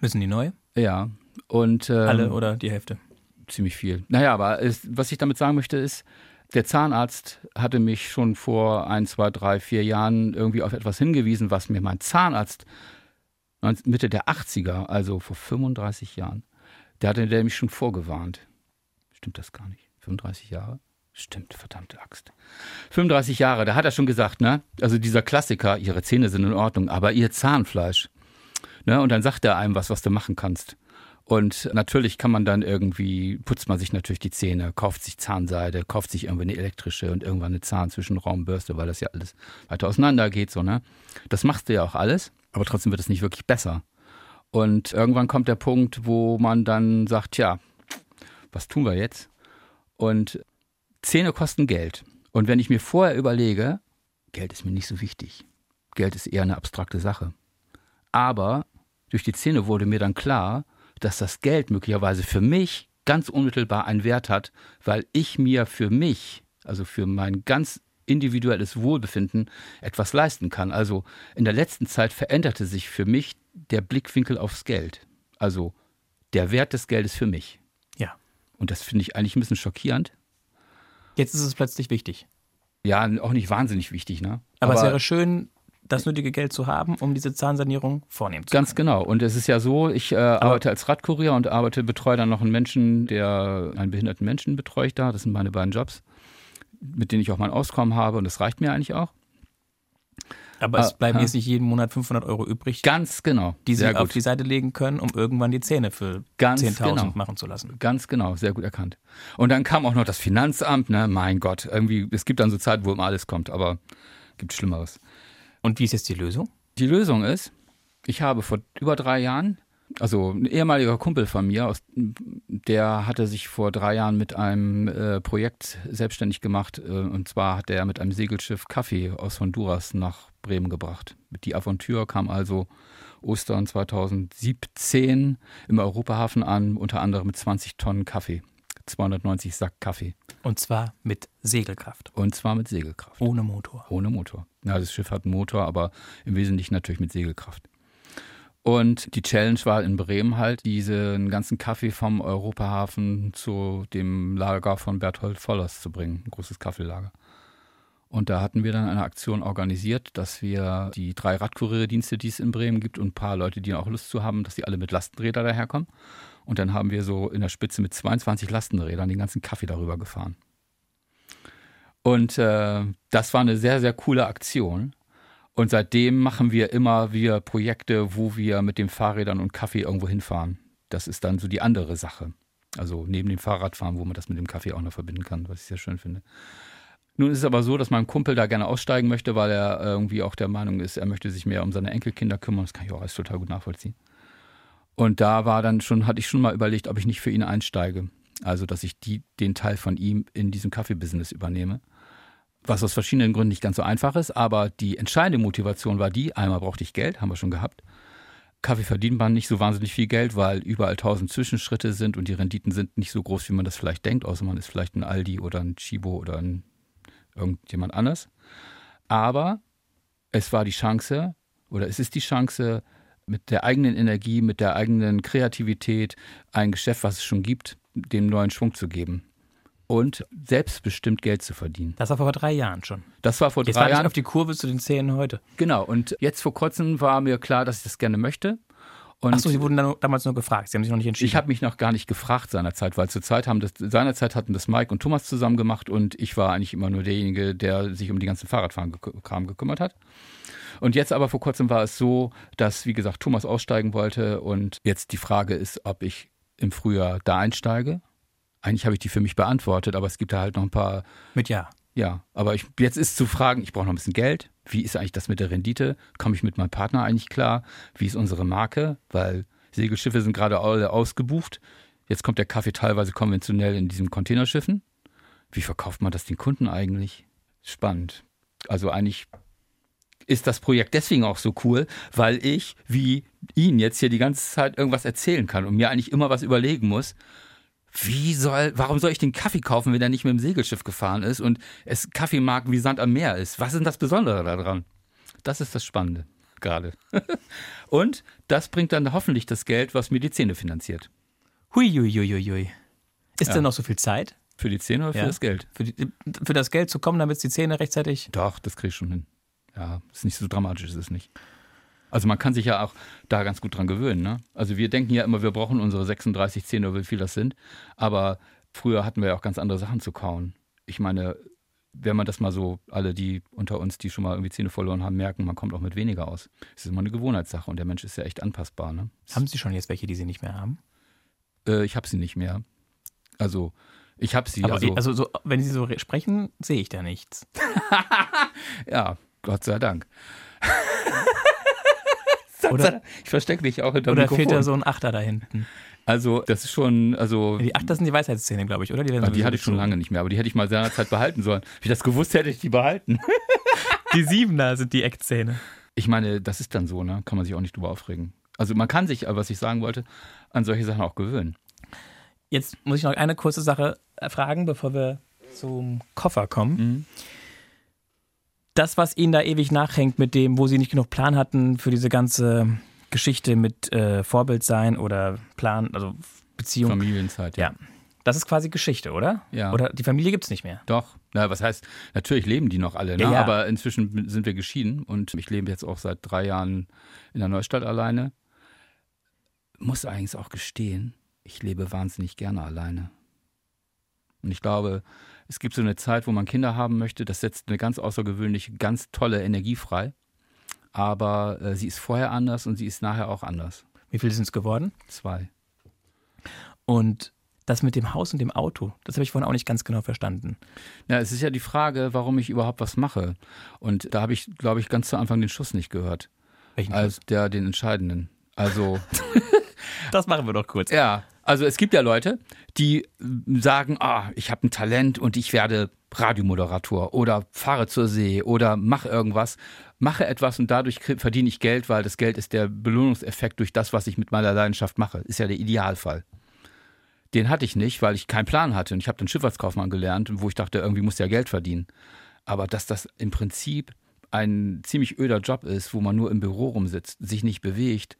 Müssen die neu? Ja. Und, ähm, Alle oder die Hälfte? Ziemlich viel. Naja, aber es, was ich damit sagen möchte, ist, der Zahnarzt hatte mich schon vor ein, zwei, drei, vier Jahren irgendwie auf etwas hingewiesen, was mir mein Zahnarzt Mitte der 80er, also vor 35 Jahren, der hatte der mich schon vorgewarnt. Stimmt das gar nicht? 35 Jahre? Stimmt, verdammte Axt. 35 Jahre, da hat er schon gesagt, ne? Also dieser Klassiker, ihre Zähne sind in Ordnung, aber ihr Zahnfleisch. Ne? Und dann sagt er einem was, was du machen kannst. Und natürlich kann man dann irgendwie, putzt man sich natürlich die Zähne, kauft sich Zahnseide, kauft sich irgendwie eine elektrische und irgendwann eine Zahnzwischenraumbürste, weil das ja alles weiter auseinander geht, so, ne? Das machst du ja auch alles, aber trotzdem wird es nicht wirklich besser. Und irgendwann kommt der Punkt, wo man dann sagt, ja, was tun wir jetzt? Und Zähne kosten Geld. Und wenn ich mir vorher überlege, Geld ist mir nicht so wichtig. Geld ist eher eine abstrakte Sache. Aber durch die Zähne wurde mir dann klar, dass das Geld möglicherweise für mich ganz unmittelbar einen Wert hat, weil ich mir für mich, also für mein ganz individuelles Wohlbefinden etwas leisten kann. Also in der letzten Zeit veränderte sich für mich der Blickwinkel aufs Geld. Also der Wert des Geldes für mich. Ja. Und das finde ich eigentlich ein bisschen schockierend. Jetzt ist es plötzlich wichtig. Ja, auch nicht wahnsinnig wichtig, ne? Aber, Aber es wäre schön, das nötige Geld zu haben, um diese Zahnsanierung vornehmen zu können. Ganz genau. Und es ist ja so, ich äh, arbeite als Radkurier und arbeite, betreue dann noch einen Menschen, der einen behinderten Menschen betreue ich da. Das sind meine beiden Jobs, mit denen ich auch mein Auskommen habe und das reicht mir eigentlich auch. Aber es ah, bleiben jetzt nicht jeden Monat 500 Euro übrig. Ganz genau. Die Sie auf die Seite legen können, um irgendwann die Zähne für 10.000 genau. machen zu lassen. Ganz genau, sehr gut erkannt. Und dann kam auch noch das Finanzamt, ne? Mein Gott, irgendwie, es gibt dann so Zeiten, wo immer alles kommt, aber gibt Schlimmeres. Und wie ist jetzt die Lösung? Die Lösung ist, ich habe vor über drei Jahren, also ein ehemaliger Kumpel von mir, aus, der hatte sich vor drei Jahren mit einem äh, Projekt selbstständig gemacht. Äh, und zwar hat er mit einem Segelschiff Kaffee aus Honduras nach Bremen gebracht. Die Aventur kam also Ostern 2017 im Europahafen an, unter anderem mit 20 Tonnen Kaffee. 290 Sack Kaffee. Und zwar mit Segelkraft. Und zwar mit Segelkraft. Ohne Motor. Ohne Motor. Ja, das Schiff hat einen Motor, aber im Wesentlichen natürlich mit Segelkraft. Und die Challenge war in Bremen halt, diesen ganzen Kaffee vom Europahafen zu dem Lager von Berthold Vollers zu bringen. Ein großes Kaffeelager. Und da hatten wir dann eine Aktion organisiert, dass wir die drei Radkurierdienste, die es in Bremen gibt, und ein paar Leute, die auch Lust zu haben, dass die alle mit Lastenrädern daherkommen. Und dann haben wir so in der Spitze mit 22 Lastenrädern den ganzen Kaffee darüber gefahren. Und äh, das war eine sehr, sehr coole Aktion. Und seitdem machen wir immer wieder Projekte, wo wir mit den Fahrrädern und Kaffee irgendwo hinfahren. Das ist dann so die andere Sache. Also neben dem Fahrradfahren, wo man das mit dem Kaffee auch noch verbinden kann, was ich sehr schön finde. Nun ist es aber so, dass mein Kumpel da gerne aussteigen möchte, weil er irgendwie auch der Meinung ist, er möchte sich mehr um seine Enkelkinder kümmern. Das kann ich auch alles total gut nachvollziehen. Und da war dann schon, hatte ich schon mal überlegt, ob ich nicht für ihn einsteige. Also, dass ich die, den Teil von ihm in diesem Kaffeebusiness übernehme. Was aus verschiedenen Gründen nicht ganz so einfach ist, aber die entscheidende Motivation war die, einmal brauchte ich Geld, haben wir schon gehabt. Kaffee verdient man nicht so wahnsinnig viel Geld, weil überall tausend Zwischenschritte sind und die Renditen sind nicht so groß, wie man das vielleicht denkt, außer man ist vielleicht ein Aldi oder ein Chibo oder ein irgendjemand anders. Aber es war die Chance, oder es ist die Chance, mit der eigenen Energie, mit der eigenen Kreativität ein Geschäft, was es schon gibt, dem neuen Schwung zu geben. Und selbstbestimmt Geld zu verdienen. Das war vor drei Jahren schon. Das war vor jetzt drei Jahren. Ich auf die Kurve zu den Zähnen heute. Genau. Und jetzt vor kurzem war mir klar, dass ich das gerne möchte. Achso, Sie wurden dann damals nur gefragt, Sie haben sich noch nicht entschieden. Ich habe mich noch gar nicht gefragt seinerzeit, weil zur Zeit haben das, seinerzeit hatten das Mike und Thomas zusammen gemacht und ich war eigentlich immer nur derjenige, der sich um die ganzen Fahrradfahren-Kram gekümmert hat. Und jetzt aber vor kurzem war es so, dass, wie gesagt, Thomas aussteigen wollte und jetzt die Frage ist, ob ich im Frühjahr da einsteige. Eigentlich habe ich die für mich beantwortet, aber es gibt da halt noch ein paar. Mit Ja. Ja, aber ich, jetzt ist zu fragen, ich brauche noch ein bisschen Geld. Wie ist eigentlich das mit der Rendite? Komme ich mit meinem Partner eigentlich klar? Wie ist unsere Marke? Weil Segelschiffe sind gerade alle ausgebucht. Jetzt kommt der Kaffee teilweise konventionell in diesen Containerschiffen. Wie verkauft man das den Kunden eigentlich? Spannend. Also eigentlich ist das Projekt deswegen auch so cool, weil ich, wie Ihnen jetzt hier die ganze Zeit irgendwas erzählen kann und mir eigentlich immer was überlegen muss. Wie soll, warum soll ich den Kaffee kaufen, wenn er nicht mit dem Segelschiff gefahren ist und es Kaffeemarken wie Sand am Meer ist? Was ist denn das Besondere daran? Das ist das Spannende gerade. und das bringt dann hoffentlich das Geld, was mir die Zähne finanziert. Huiuiuiui. Ist ja. denn noch so viel Zeit? Für die Zähne oder ja. für das Geld? Für, die, für das Geld zu kommen, damit es die Zähne rechtzeitig. Doch, das kriege ich schon hin ja, ist nicht so dramatisch, ist es nicht. Also man kann sich ja auch da ganz gut dran gewöhnen. Ne? Also wir denken ja immer, wir brauchen unsere 36 Zähne oder wie viel das sind. Aber früher hatten wir ja auch ganz andere Sachen zu kauen. Ich meine, wenn man das mal so, alle die unter uns, die schon mal irgendwie Zähne verloren haben, merken, man kommt auch mit weniger aus. Es ist immer eine Gewohnheitssache und der Mensch ist ja echt anpassbar. Ne? Haben Sie schon jetzt welche, die Sie nicht mehr haben? Äh, ich habe sie nicht mehr. Also, ich habe sie. Aber also, also so, wenn Sie so sprechen, sehe ich da nichts. ja, Gott sei Dank. Oder, ich verstecke dich auch hinter oder fehlt da so ein Achter da hinten? Also, das ist schon, also. Die Achter sind die Weisheitszähne, glaube ich, oder? Die, werden die hatte ich schon lange nicht mehr, aber die hätte ich mal seinerzeit behalten sollen. Wenn ich das gewusst hätte, ich die behalten. Die Siebener sind die Eckzähne. Ich meine, das ist dann so, ne? Kann man sich auch nicht drüber aufregen. Also man kann sich, was ich sagen wollte, an solche Sachen auch gewöhnen. Jetzt muss ich noch eine kurze Sache äh, fragen, bevor wir zum Koffer kommen. Mhm. Das, was Ihnen da ewig nachhängt mit dem, wo Sie nicht genug Plan hatten für diese ganze Geschichte mit äh, Vorbild sein oder Plan, also Beziehung. Familienzeit, Ja. Das ist quasi Geschichte, oder? Ja. Oder die Familie gibt es nicht mehr. Doch. Na, was heißt, natürlich leben die noch alle, ne? Ja, ja. aber inzwischen sind wir geschieden und ich lebe jetzt auch seit drei Jahren in der Neustadt alleine. Muss eigentlich auch gestehen, ich lebe wahnsinnig gerne alleine. Und ich glaube, es gibt so eine Zeit, wo man Kinder haben möchte, das setzt eine ganz außergewöhnliche, ganz tolle Energie frei. Aber äh, sie ist vorher anders und sie ist nachher auch anders. Wie viele sind es geworden? Zwei. Und das mit dem Haus und dem Auto, das habe ich vorhin auch nicht ganz genau verstanden. Ja, es ist ja die Frage, warum ich überhaupt was mache. Und da habe ich, glaube ich, ganz zu Anfang den Schuss nicht gehört. Welchen Als der, den entscheidenden. Also, Das machen wir doch kurz. ja, also es gibt ja Leute, die äh, sagen, ah, ich habe ein Talent und ich werde Radiomoderator oder fahre zur See oder mache irgendwas, mache etwas und dadurch verdiene ich Geld, weil das Geld ist der Belohnungseffekt durch das, was ich mit meiner Leidenschaft mache. Ist ja der Idealfall. Den hatte ich nicht, weil ich keinen Plan hatte. Und ich habe dann Schifffahrtskaufmann gelernt, wo ich dachte, irgendwie muss ja Geld verdienen. Aber dass das im Prinzip ein ziemlich öder Job ist, wo man nur im Büro rumsitzt, sich nicht bewegt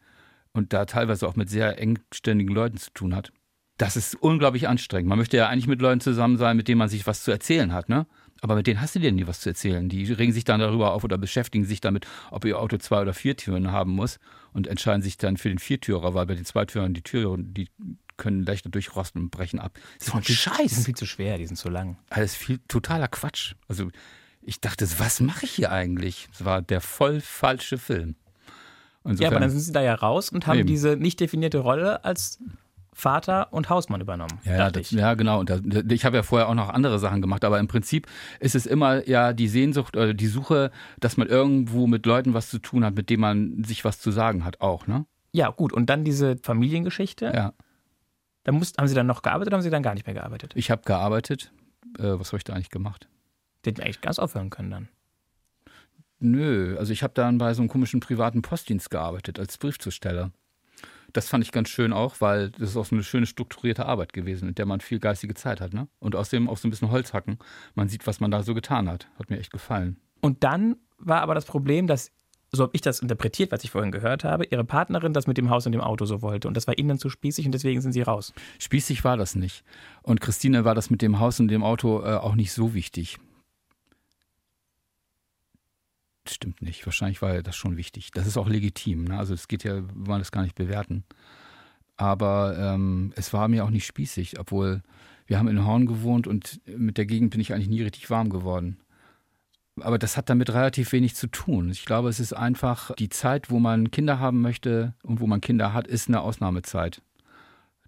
und da teilweise auch mit sehr engständigen Leuten zu tun hat, das ist unglaublich anstrengend. Man möchte ja eigentlich mit Leuten zusammen sein, mit denen man sich was zu erzählen hat, ne? Aber mit denen hast du dir nie was zu erzählen. Die regen sich dann darüber auf oder beschäftigen sich damit, ob ihr Auto zwei oder vier Türen haben muss und entscheiden sich dann für den Viertürer, weil bei den Zweitürern die Türen, die können leichter durchrosten und brechen ab. So ein Die sind Scheiß. viel zu schwer, die sind zu lang. Alles viel totaler Quatsch. Also ich dachte, was mache ich hier eigentlich? Es war der voll falsche Film. Ja, Insofern, aber dann sind sie da ja raus und haben Eben. diese nicht definierte Rolle als Vater und Hausmann übernommen. Ja, ja, das, ja, genau. Und da, ich habe ja vorher auch noch andere Sachen gemacht, aber im Prinzip ist es immer ja die Sehnsucht oder die Suche, dass man irgendwo mit Leuten was zu tun hat, mit denen man sich was zu sagen hat, auch, ne? Ja, gut. Und dann diese Familiengeschichte. Ja. Da mussten, haben sie dann noch gearbeitet oder haben sie dann gar nicht mehr gearbeitet? Ich habe gearbeitet. Äh, was habe ich da eigentlich gemacht? Die hätten eigentlich ganz aufhören können dann. Nö, also ich habe dann bei so einem komischen privaten Postdienst gearbeitet als Briefzusteller. Das fand ich ganz schön auch, weil das ist auch so eine schöne strukturierte Arbeit gewesen, in der man viel geistige Zeit hat, ne? Und außerdem auch so ein bisschen Holz hacken. Man sieht, was man da so getan hat. Hat mir echt gefallen. Und dann war aber das Problem, dass, so habe ich das interpretiert, was ich vorhin gehört habe, ihre Partnerin das mit dem Haus und dem Auto so wollte. Und das war ihnen dann zu spießig und deswegen sind sie raus. Spießig war das nicht. Und Christine war das mit dem Haus und dem Auto äh, auch nicht so wichtig. Stimmt nicht. Wahrscheinlich war das schon wichtig. Das ist auch legitim. Ne? Also es geht ja, wir wollen das gar nicht bewerten. Aber ähm, es war mir auch nicht spießig, obwohl wir haben in Horn gewohnt und mit der Gegend bin ich eigentlich nie richtig warm geworden. Aber das hat damit relativ wenig zu tun. Ich glaube, es ist einfach die Zeit, wo man Kinder haben möchte und wo man Kinder hat, ist eine Ausnahmezeit.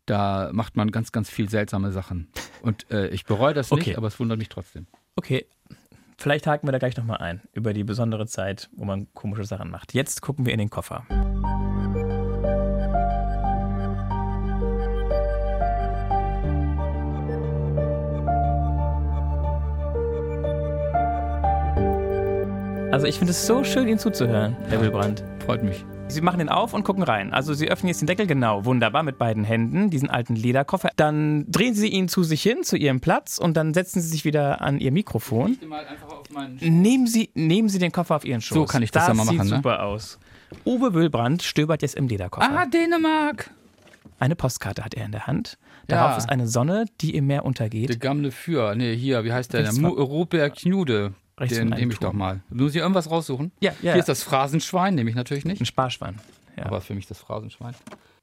Da macht man ganz, ganz viel seltsame Sachen. Und äh, ich bereue das Okay. nicht, aber es wundert mich trotzdem. Okay, vielleicht haken wir da gleich nochmal ein über die besondere Zeit, wo man komische Sachen macht. Jetzt gucken wir in den Koffer. Also ich finde es so schön, Ihnen zuzuhören, Herr Wilbrand. Freut mich. Sie machen den auf und gucken rein. Also Sie öffnen jetzt den Deckel genau, wunderbar mit beiden Händen, diesen alten Lederkoffer. Dann drehen Sie ihn zu sich hin, zu Ihrem Platz und dann setzen Sie sich wieder an Ihr Mikrofon. mal einfach auf meinen Nehmen Sie, nehmen Sie den Koffer auf Ihren Schoß. So kann ich das ja mal machen, sieht ne? super aus. Uwe Wöhlbrand stöbert jetzt im Lederkoffer. Ah, Dänemark! Eine Postkarte hat er in der Hand. Darauf Ja. ist eine Sonne, die im Meer untergeht. De Gamle für. Nee, hier, wie heißt der? Robert Knude. Rechts Den nehme ich doch mal. Muss ich irgendwas raussuchen? Ja, ja. Hier ist das Phrasenschwein, nehme ich natürlich nicht. Ein Sparschwein. Ja. Aber für mich das Phrasenschwein.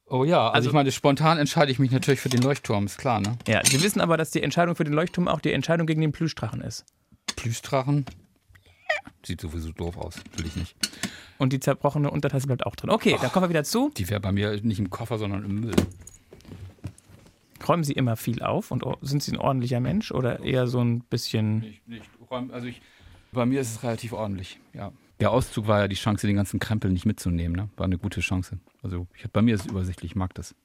Oh ja, also, Also- ich meine, spontan entscheide ich mich natürlich für den Leuchtturm, ist klar, ne? ja, Sie wissen aber, dass die Entscheidung für den Leuchtturm auch die Entscheidung gegen den Plüschdrachen ist. Plüschdrachen. Sieht sowieso doof aus, will ich nicht. Und die zerbrochene Untertasse bleibt auch drin. Okay, dann kommen wir wieder zu. Die wäre bei mir nicht im Koffer, sondern im Müll. Räumen Sie immer viel auf und sind Sie ein ordentlicher Mensch oder eher so ein bisschen. Nicht, nicht. Also ich, bei mir ist es relativ ordentlich, ja. Der Auszug war ja die Chance, den ganzen Krempel nicht mitzunehmen. Ne? War eine gute Chance. Also ich, bei mir ist es übersichtlich, ich mag das.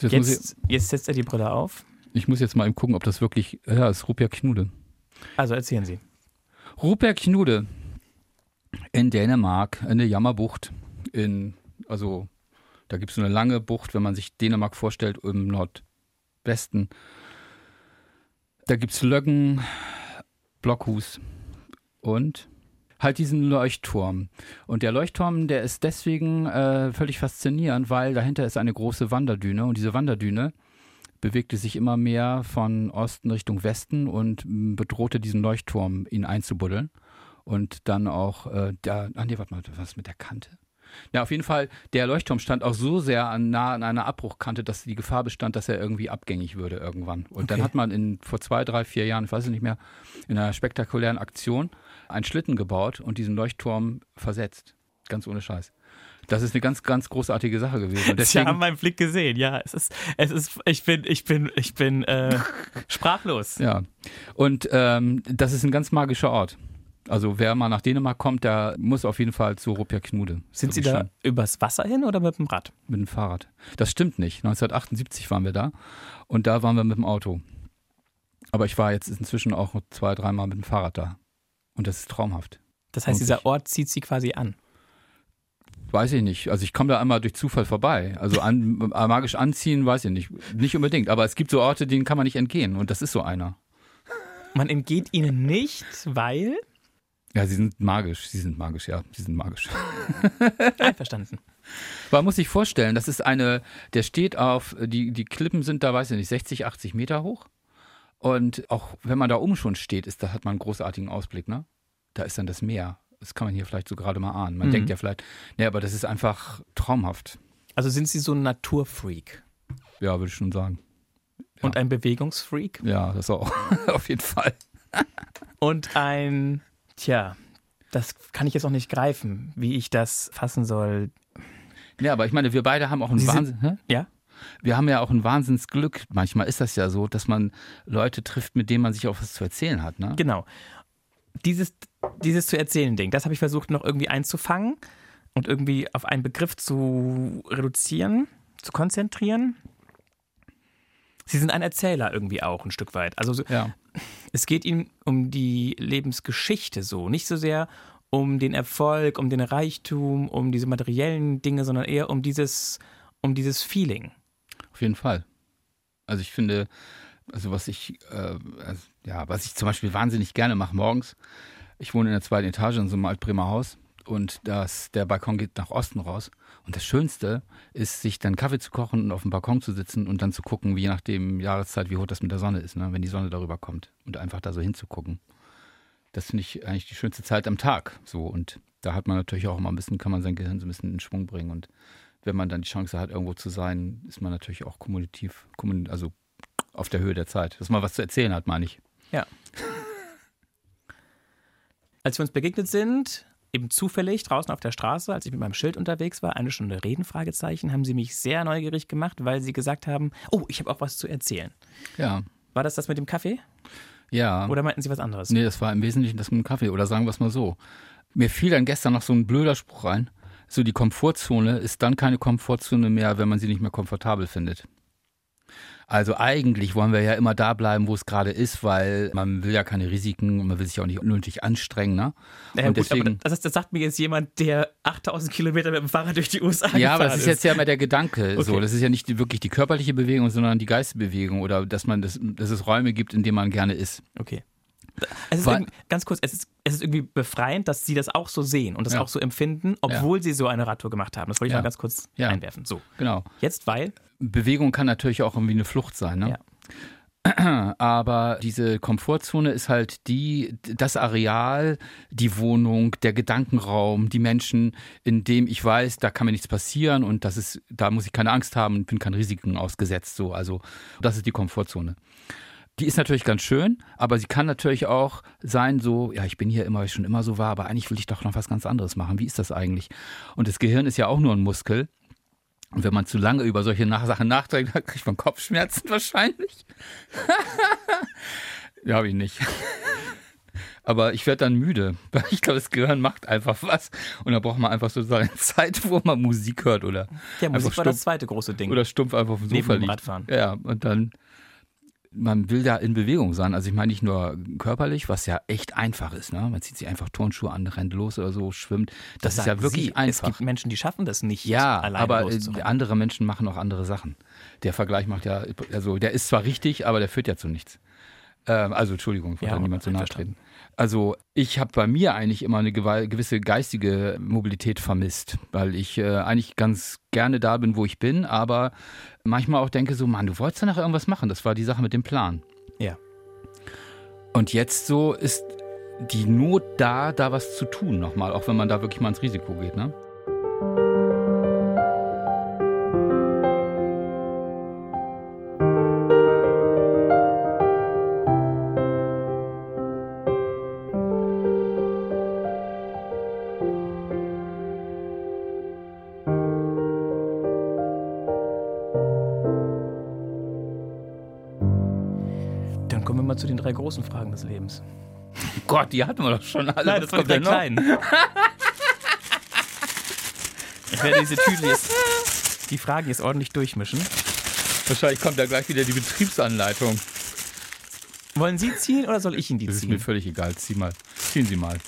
Jetzt, jetzt, jetzt, setzt er die Brille auf. Ich muss jetzt mal eben gucken, ob das wirklich. Ja, es ist Rupia Knude. Also erzählen Sie. Rupia Knude in Dänemark, in der Jammerbucht. In, also da gibt es so eine lange Bucht, wenn man sich Dänemark vorstellt, im Nordwesten. Da gibt es Löggen, Blockhus und halt diesen Leuchtturm. Und der Leuchtturm, der ist deswegen äh, völlig faszinierend, weil dahinter ist eine große Wanderdüne und diese Wanderdüne bewegte sich immer mehr von Osten Richtung Westen und bedrohte diesen Leuchtturm, ihn einzubuddeln. Und dann auch, äh, der, ach nee, warte mal, was mit der Kante? Ja, auf jeden Fall, der Leuchtturm stand auch so sehr an, nah an einer Abbruchkante, dass die Gefahr bestand, dass er irgendwie abgängig würde irgendwann. Und okay. dann hat man in, vor zwei, drei, vier Jahren, ich weiß es nicht mehr, in einer spektakulären Aktion einen Schlitten gebaut und diesen Leuchtturm versetzt. Ganz ohne Scheiß. Das ist eine ganz, ganz großartige Sache gewesen. Deswegen, Sie haben meinen Blick gesehen, ja. Es ist, es ist, ich bin, ich bin, ich bin äh, sprachlos. Ja. Und ähm, das ist ein ganz magischer Ort. Also wer mal nach Dänemark kommt, der muss auf jeden Fall zu Rupia Knude. Sind Sie da übers Wasser hin oder mit dem Rad? Mit dem Fahrrad. Das stimmt nicht. 1978 waren wir da und da waren wir mit dem Auto. Aber ich war jetzt inzwischen auch zwei, dreimal mit dem Fahrrad da. Und das ist traumhaft. Das heißt, dieser Ort zieht Sie quasi an? Weiß ich nicht. Also ich komme da einmal durch Zufall vorbei. Also an, magisch anziehen, weiß ich nicht. Nicht unbedingt. Aber es gibt so Orte, denen kann man nicht entgehen. Und das ist so einer. Man entgeht ihnen nicht, weil? Ja, sie sind magisch. Sie sind magisch, ja. Sie sind magisch. Einverstanden. Man muss sich vorstellen, das ist eine, der steht auf, die, die Klippen sind da, weiß ich nicht, 60, 80 Meter hoch. Und auch wenn man da oben schon steht, ist, da hat man einen großartigen Ausblick, ne? Da ist dann das Meer. Das kann man hier vielleicht so gerade mal ahnen. Man mhm. denkt ja vielleicht, nee, aber das ist einfach traumhaft. Also sind Sie so ein Naturfreak? Ja, würde ich schon sagen. Ja. Und ein Bewegungsfreak? Ja, das auch. Auf jeden Fall. Und ein Tja, das kann ich jetzt auch nicht greifen, wie ich das fassen soll. Ja, aber ich meine, wir beide haben auch einen Wahnsinn. Hä? Ja? Wir haben ja auch ein Wahnsinnsglück. Manchmal ist das ja so, dass man Leute trifft, mit denen man sich auch was zu erzählen hat. Ne? Genau. Dieses, dieses zu erzählen Ding, das habe ich versucht noch irgendwie einzufangen und irgendwie auf einen Begriff zu reduzieren, zu konzentrieren. Sie sind ein Erzähler irgendwie auch ein Stück weit. Also ja. es geht Ihnen um die Lebensgeschichte so, nicht so sehr um den Erfolg, um den Reichtum, um diese materiellen Dinge, sondern eher um dieses, um dieses Feeling. Auf jeden Fall. Also ich finde, also was ich, äh, also, ja, was ich zum Beispiel wahnsinnig gerne mache morgens. Ich wohne in der zweiten Etage in so einem Altbremer Haus und das, der Balkon geht nach Osten raus. Und das Schönste ist, sich dann Kaffee zu kochen und auf dem Balkon zu sitzen und dann zu gucken, wie je nachdem Jahreszeit, wie hoch das mit der Sonne ist, ne? wenn die Sonne darüber kommt und einfach da so hinzugucken. Das finde ich eigentlich die schönste Zeit am Tag. So und da hat man natürlich auch immer ein bisschen, kann man sein Gehirn so ein bisschen in Schwung bringen und wenn man dann die Chance hat, irgendwo zu sein, ist man natürlich auch kommunikativ, also auf der Höhe der Zeit. Dass man was zu erzählen hat, meine ich. Ja. Als wir uns begegnet sind, eben zufällig draußen auf der Straße, als ich mit meinem Schild unterwegs war, eine Stunde Reden, Fragezeichen, haben sie mich sehr neugierig gemacht, weil sie gesagt haben, oh, ich habe auch was zu erzählen. Ja. War das das mit dem Kaffee? Ja. Oder meinten Sie was anderes? Nee, das war im Wesentlichen das mit dem Kaffee. Oder sagen wir es mal so. Mir fiel dann gestern noch so ein blöder Spruch ein. So, die Komfortzone ist dann keine Komfortzone mehr, wenn man sie nicht mehr komfortabel findet. Also eigentlich wollen wir ja immer da bleiben, wo es gerade ist, weil man will ja keine Risiken und man will sich auch nicht unnötig anstrengen. Ne? Naja, und gut, deswegen, das, das, sagt mir jetzt jemand, der 8000 Kilometer mit dem Fahrrad durch die USA Ja, aber das ist, ist jetzt ja immer der Gedanke. Okay. So, das ist ja nicht wirklich die körperliche Bewegung, sondern die Geistbewegung oder dass man das, dass es Räume gibt, in denen man gerne ist. Okay. Es ist ganz kurz, es ist, es ist irgendwie befreiend, dass Sie das auch so sehen und das ja. auch so empfinden, obwohl ja. Sie so eine Radtour gemacht haben. Das wollte ich ja. mal ganz kurz einwerfen. So. Genau. Jetzt, weil. Bewegung kann natürlich auch irgendwie eine Flucht sein, ne? Aber diese Komfortzone ist halt die, das Areal, die Wohnung, der Gedankenraum, die Menschen, in dem ich weiß, da kann mir nichts passieren und das ist, da muss ich keine Angst haben und bin keinen Risiken ausgesetzt. So, also das ist die Komfortzone die ist natürlich ganz schön, aber sie kann natürlich auch sein, so, ja, ich bin hier immer, weil ich schon immer so war, aber eigentlich will ich doch noch was ganz anderes machen. Wie ist das eigentlich? Und das Gehirn ist ja auch nur ein Muskel. Und wenn man zu lange über solche Sachen nachdenkt, dann kriegt man Kopfschmerzen wahrscheinlich. ja, habe ich nicht. Aber ich werde dann müde, weil ich glaube, das Gehirn macht einfach was. Und da braucht man einfach so seine Zeit, wo man Musik hört oder. Ja, Musik war stumpf, das zweite große Ding. Oder stumpf einfach auf dem Sofa liegt. Radfahren. Ja, und dann man will da in Bewegung sein. Also ich meine nicht nur körperlich, was ja echt einfach ist. Ne? Man zieht sich einfach Turnschuhe an, rennt los oder so, schwimmt. Das, das ist ja wirklich Sie. einfach. Es gibt Menschen, die schaffen das nicht. Ja, aber andere Menschen machen auch andere Sachen. Der Vergleich macht ja, also der ist zwar richtig, aber der führt ja zu nichts. Ähm, also Entschuldigung, ich wollte ja, niemand zu nahe treten. Also ich habe bei mir eigentlich immer eine gewisse geistige Mobilität vermisst, weil ich äh, eigentlich ganz gerne da bin, wo ich bin, aber manchmal auch denke so, Mann, du wolltest ja noch irgendwas machen. Das war die Sache mit dem Plan. Ja. Und jetzt so ist die Not da, da was zu tun nochmal, auch wenn man da wirklich mal ins Risiko geht, ne? Großen Fragen des Lebens. Gott, die hatten wir doch schon alle. Nein, das waren die kleinen. ich werde diese Tüte jetzt, die Fragen jetzt ordentlich durchmischen. Wahrscheinlich kommt da gleich wieder die Betriebsanleitung. Wollen Sie ziehen oder soll ich Ihnen die das ziehen? Das ist mir völlig egal. Zieh mal. Ziehen Sie mal.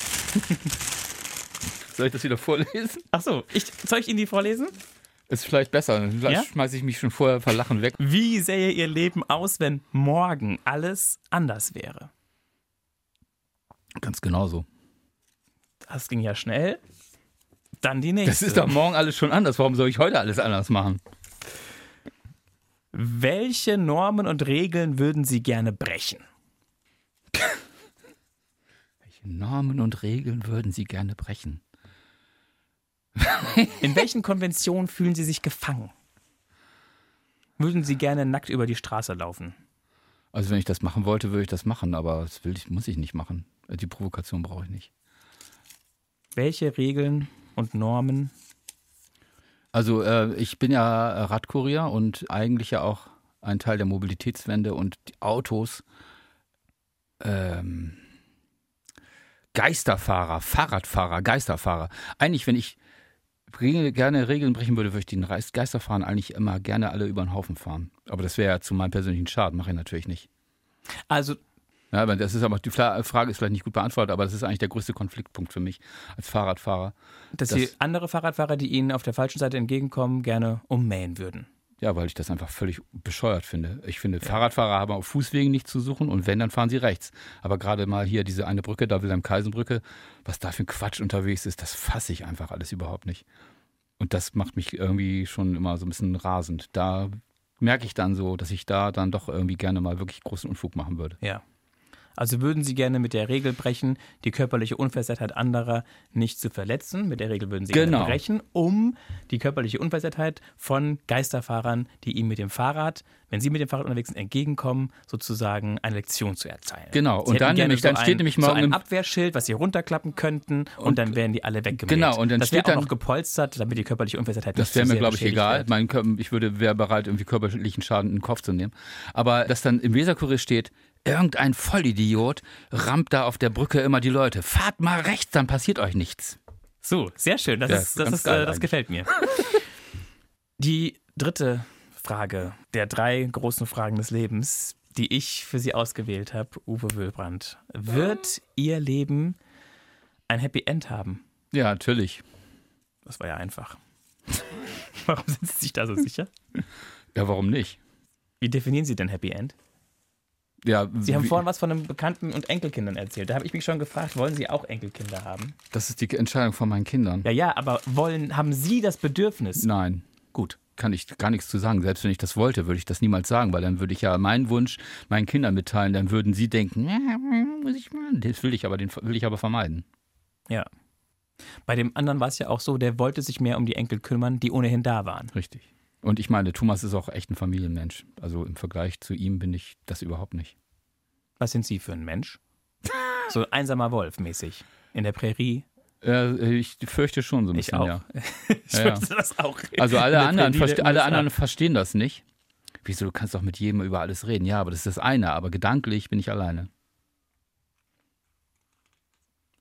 soll ich das wieder vorlesen? Ach so, ich, soll ich Ihnen die vorlesen? Ist vielleicht besser. Vielleicht ja? schmeiße ich mich schon vorher verlachen weg. Wie sähe Ihr Leben aus, wenn morgen alles anders wäre? Ganz genau so. Das ging ja schnell. Dann die nächste. Das ist doch morgen alles schon anders. Warum soll ich heute alles anders machen? Welche Normen und Regeln würden Sie gerne brechen? Welche Normen und Regeln würden Sie gerne brechen? In welchen Konventionen fühlen Sie sich gefangen? Würden Sie gerne nackt über die Straße laufen? Also wenn ich das machen wollte, würde ich das machen, aber das will ich, muss ich nicht machen. Die Provokation brauche ich nicht. Welche Regeln und Normen? Also äh, ich bin ja Radkurier und eigentlich ja auch ein Teil der Mobilitätswende und die Autos. Ähm, Geisterfahrer, Fahrradfahrer, Geisterfahrer. Eigentlich, wenn ich gerne Regeln brechen würde, würde ich den Geisterfahren eigentlich immer gerne alle über den Haufen fahren. Aber das wäre ja zu meinem persönlichen Schaden, mache ich natürlich nicht. Also. Ja, aber das ist aber, die Frage ist vielleicht nicht gut beantwortet, aber das ist eigentlich der größte Konfliktpunkt für mich als Fahrradfahrer. Dass, dass die andere Fahrradfahrer, die Ihnen auf der falschen Seite entgegenkommen, gerne ummähen würden. Ja, weil ich das einfach völlig bescheuert finde. Ich finde, ja. Fahrradfahrer haben auf Fußwegen nichts zu suchen und wenn, dann fahren sie rechts. Aber gerade mal hier diese eine Brücke, da Wilhelm-Kaisenbrücke, was da für ein Quatsch unterwegs ist, das fasse ich einfach alles überhaupt nicht. Und das macht mich irgendwie schon immer so ein bisschen rasend. Da merke ich dann so, dass ich da dann doch irgendwie gerne mal wirklich großen Unfug machen würde. Ja. Also würden Sie gerne mit der Regel brechen, die körperliche Unversehrtheit anderer nicht zu verletzen. Mit der Regel würden Sie genau. gerne brechen, um die körperliche Unversehrtheit von Geisterfahrern, die Ihnen mit dem Fahrrad, wenn Sie mit dem Fahrrad unterwegs sind, entgegenkommen, sozusagen eine Lektion zu erteilen. Genau. Sie und dann, nämlich, so dann steht ein, nämlich mal so ein Abwehrschild, was Sie runterklappen könnten und, und dann werden die alle weggemäht. Genau. Und dann das steht dann noch gepolstert, damit die körperliche Unversehrtheit das nicht Das wäre mir, glaube ich, egal. Mein, ich würde wäre bereit, irgendwie körperlichen Schaden in den Kopf zu nehmen. Aber dass dann im Weserkurier steht, Irgendein Vollidiot rammt da auf der Brücke immer die Leute. Fahrt mal rechts, dann passiert euch nichts. So, sehr schön. Das, ja, ist, das, ist, äh, das gefällt mir. die dritte Frage der drei großen Fragen des Lebens, die ich für Sie ausgewählt habe, Uwe Wöhlbrand. Wird Ihr Leben ein Happy End haben? Ja, natürlich. Das war ja einfach. warum sind Sie sich da so sicher? Ja, warum nicht? Wie definieren Sie denn Happy End? Ja, Sie haben vorhin was von einem Bekannten und Enkelkindern erzählt. Da habe ich mich schon gefragt, wollen Sie auch Enkelkinder haben? Das ist die Entscheidung von meinen Kindern. Ja, ja, aber wollen, haben Sie das Bedürfnis? Nein. Gut. Kann ich gar nichts zu sagen. Selbst wenn ich das wollte, würde ich das niemals sagen, weil dann würde ich ja meinen Wunsch meinen Kindern mitteilen. Dann würden sie denken, ja, muss ich mal. Das will ich aber, den will ich aber vermeiden. Ja. Bei dem anderen war es ja auch so, der wollte sich mehr um die Enkel kümmern, die ohnehin da waren. Richtig. Und ich meine, Thomas ist auch echt ein Familienmensch. Also im Vergleich zu ihm bin ich das überhaupt nicht. Was sind Sie für ein Mensch? So einsamer Wolf mäßig. In der Prärie. Äh, ich fürchte schon so ein bisschen, ich auch. ja. ich ja, fürchte ja. das auch. Also alle anderen, verste alle anderen verstehen das nicht. Wieso, du kannst doch mit jedem über alles reden. Ja, aber das ist das eine, aber gedanklich bin ich alleine.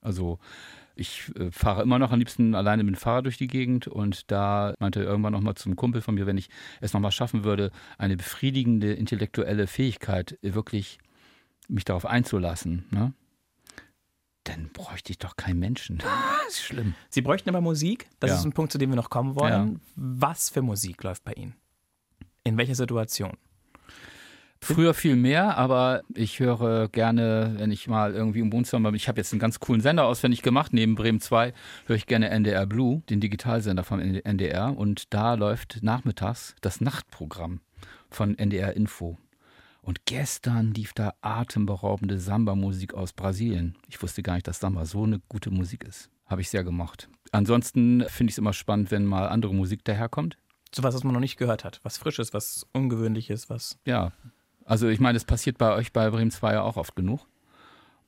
Also ich äh, fahre immer noch am liebsten alleine mit dem Fahrrad durch die Gegend und da meinte irgendwann nochmal zum Kumpel von mir, wenn ich es nochmal schaffen würde, eine befriedigende intellektuelle Fähigkeit äh, wirklich mich darauf einzulassen, ne? dann bräuchte ich doch keinen Menschen. Das ist schlimm. Sie bräuchten aber Musik. Das ja. ist ein Punkt, zu dem wir noch kommen wollen. Ja. Was für Musik läuft bei Ihnen? In welcher Situation? Früher viel mehr, aber ich höre gerne, wenn ich mal irgendwie im Wohnzimmer bin. Ich habe jetzt einen ganz coolen Sender auswendig gemacht. Neben Bremen 2 höre ich gerne NDR Blue, den Digitalsender vom NDR. Und da läuft nachmittags das Nachtprogramm von NDR Info. Und gestern lief da atemberaubende Samba-Musik aus Brasilien. Ich wusste gar nicht, dass Samba so eine gute Musik ist. Habe ich sehr gemocht. Ansonsten finde ich es immer spannend, wenn mal andere Musik daherkommt. So was, was man noch nicht gehört hat. Was Frisches, was Ungewöhnliches, was. Ja, also ich meine, das passiert bei euch bei Bremen 2 ja auch oft genug.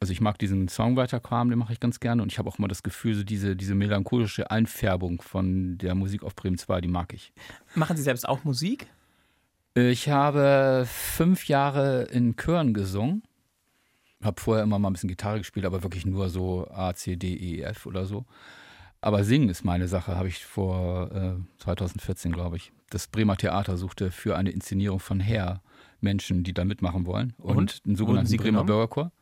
Also ich mag diesen Songwriter-Kram, den mache ich ganz gerne und ich habe auch immer das Gefühl, so diese, diese melancholische Einfärbung von der Musik auf Bremen 2, die mag ich. Machen Sie selbst auch Musik? Ich habe fünf Jahre in Chören gesungen. Habe vorher immer mal ein bisschen Gitarre gespielt, aber wirklich nur so A, C, D, E, F oder so. Aber singen ist meine Sache, habe ich vor äh, 2014, glaube ich. Das Bremer Theater suchte für eine Inszenierung von Herr Menschen, die da mitmachen wollen. Und, und? einen sogenannten Bremer? Bürgerchor.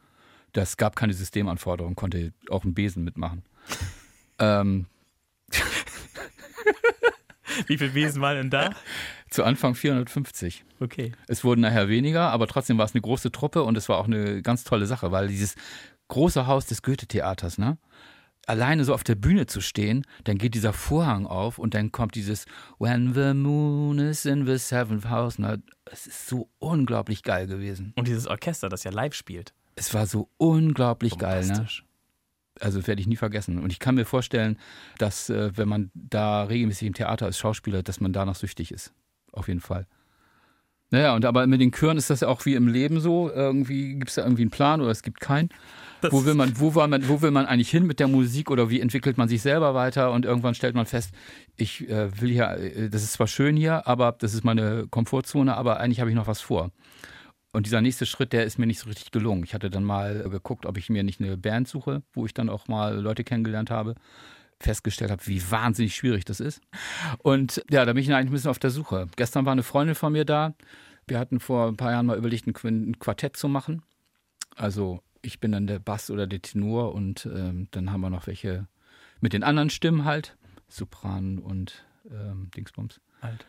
Das gab keine Systemanforderung, konnte auch ein Besen mitmachen. ähm. Wie viele Besen waren denn da? Zu Anfang 450. Okay. Es wurden nachher weniger, aber trotzdem war es eine große Truppe und es war auch eine ganz tolle Sache, weil dieses große Haus des Goethe-Theaters, ne? Alleine so auf der Bühne zu stehen, dann geht dieser Vorhang auf und dann kommt dieses When the moon is in the seventh house. Na, es ist so unglaublich geil gewesen. Und dieses Orchester, das ja live spielt. Es war so unglaublich geil, ne? Also das werde ich nie vergessen. Und ich kann mir vorstellen, dass äh, wenn man da regelmäßig im Theater als Schauspieler, dass man danach süchtig ist. Auf jeden Fall. Naja, und aber mit den Chören ist das ja auch wie im Leben so. Irgendwie gibt es da irgendwie einen Plan oder es gibt keinen wo will man, wo war man, wo will man eigentlich hin mit der Musik oder wie entwickelt man sich selber weiter und irgendwann stellt man fest, ich äh, will hier, äh, das ist zwar schön hier, aber das ist meine Komfortzone, aber eigentlich habe ich noch was vor. Und dieser nächste Schritt, der ist mir nicht so richtig gelungen. Ich hatte dann mal geguckt, ob ich mir nicht eine Band suche, wo ich dann auch mal Leute kennengelernt habe festgestellt habe, wie wahnsinnig schwierig das ist. Und ja, da bin ich eigentlich ein bisschen auf der Suche. Gestern war eine Freundin von mir da. Wir hatten vor ein paar Jahren mal überlegt, ein Quartett zu machen. Also ich bin dann der Bass oder der Tenor und ähm, dann haben wir noch welche mit den anderen Stimmen halt, Sopran und ähm, Dingsbums. Halt.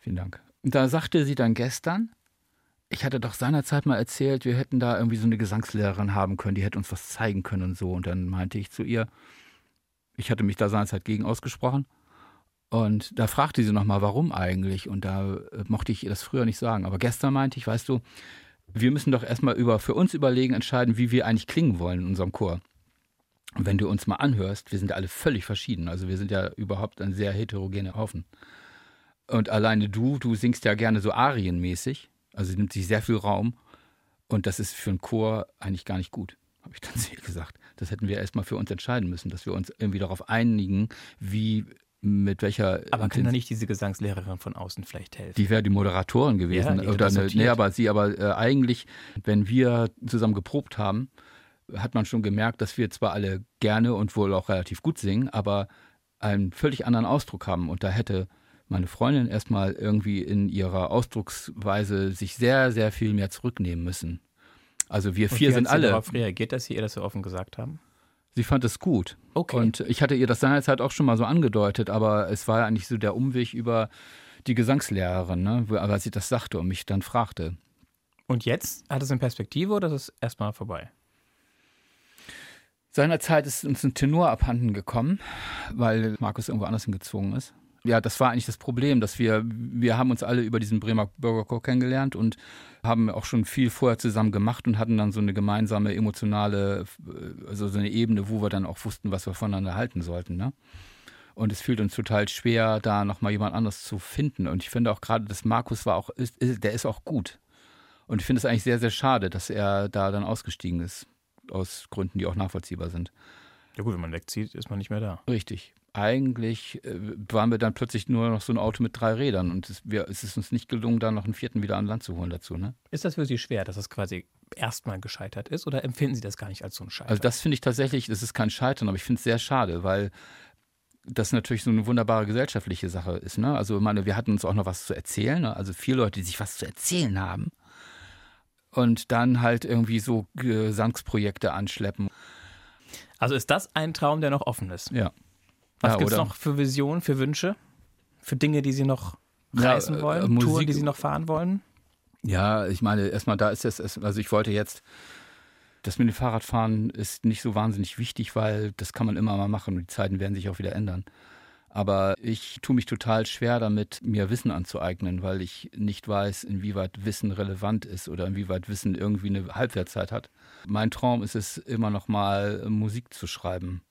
Vielen Dank. Da sagte sie dann gestern, ich hatte doch seinerzeit mal erzählt, wir hätten da irgendwie so eine Gesangslehrerin haben können, die hätte uns was zeigen können und so. Und dann meinte ich zu ihr, ich hatte mich da seinerzeit gegen ausgesprochen. Und da fragte sie nochmal, warum eigentlich? Und da äh, mochte ich ihr das früher nicht sagen. Aber gestern meinte ich, weißt du, wir müssen doch erstmal über, für uns überlegen, entscheiden, wie wir eigentlich klingen wollen in unserem Chor. Und wenn du uns mal anhörst, wir sind ja alle völlig verschieden. Also wir sind ja überhaupt ein sehr heterogener Haufen. Und alleine du, du singst ja gerne so arienmäßig. Also nimmt sich sehr viel Raum. Und das ist für einen Chor eigentlich gar nicht gut, habe ich dann sehr gesagt. Das hätten wir erstmal für uns entscheiden müssen, dass wir uns irgendwie darauf einigen, wie mit welcher. Aber kann da nicht diese Gesangslehrerin von außen vielleicht helfen? Die wäre die Moderatorin gewesen. Ja, oder eine, nee, aber sie, aber äh, eigentlich, wenn wir zusammen geprobt haben, hat man schon gemerkt, dass wir zwar alle gerne und wohl auch relativ gut singen, aber einen völlig anderen Ausdruck haben. Und da hätte meine Freundin erstmal irgendwie in ihrer Ausdrucksweise sich sehr, sehr viel mehr zurücknehmen müssen. Also wir vier sind alle. Wie darauf reagiert, dass Sie ihr das so offen gesagt haben? Sie fand es gut. Okay. Und ich hatte ihr das seinerzeit auch schon mal so angedeutet, aber es war ja eigentlich so der Umweg über die Gesangslehrerin, ne? als sie das sagte und mich dann fragte. Und jetzt hat es eine Perspektive oder ist es erstmal vorbei? Seinerzeit ist uns ein Tenor abhanden gekommen, weil Markus irgendwo anders hingezwungen ist ja, das war eigentlich das Problem, dass wir, wir haben uns alle über diesen Bremer Bürgerchor kennengelernt und haben auch schon viel vorher zusammen gemacht und hatten dann so eine gemeinsame emotionale, also so eine Ebene, wo wir dann auch wussten, was wir voneinander halten sollten. Ne? Und es fühlt uns total schwer, da nochmal jemand anderes zu finden. Und ich finde auch gerade, dass Markus war auch, ist, der ist auch gut. Und ich finde es eigentlich sehr, sehr schade, dass er da dann ausgestiegen ist. Aus Gründen, die auch nachvollziehbar sind. Ja gut, wenn man wegzieht, ist man nicht mehr da. Richtig. Eigentlich äh, waren wir dann plötzlich nur noch so ein Auto mit drei Rädern und es, wir, es ist uns nicht gelungen, da noch einen vierten wieder an Land zu holen dazu. Ne? Ist das für Sie schwer, dass das quasi erstmal gescheitert ist oder empfinden Sie das gar nicht als so ein Scheitern? Also das finde ich tatsächlich, das ist kein Scheitern, aber ich finde es sehr schade, weil das natürlich so eine wunderbare gesellschaftliche Sache ist. Ne? Also ich meine, wir hatten uns auch noch was zu erzählen, ne? also viele Leute, die sich was zu erzählen haben und dann halt irgendwie so Gesangsprojekte anschleppen. Also ist das ein Traum, der noch offen ist? Ja. Was Ja, gibt es oder- noch für Visionen, für Wünsche? Für Dinge, die Sie noch Ja, reisen äh, wollen? Musik- Touren, die Sie noch fahren wollen? Ja, ich meine, erstmal da ist es, es- also ich wollte jetzt, das mit dem Fahrradfahren ist nicht so wahnsinnig wichtig, weil das kann man immer mal machen und die Zeiten werden sich auch wieder ändern. Aber ich tue mich total schwer damit, mir Wissen anzueignen, weil ich nicht weiß, inwieweit Wissen relevant ist oder inwieweit Wissen irgendwie eine Halbwertszeit hat. Mein Traum ist es immer noch mal Musik zu schreiben.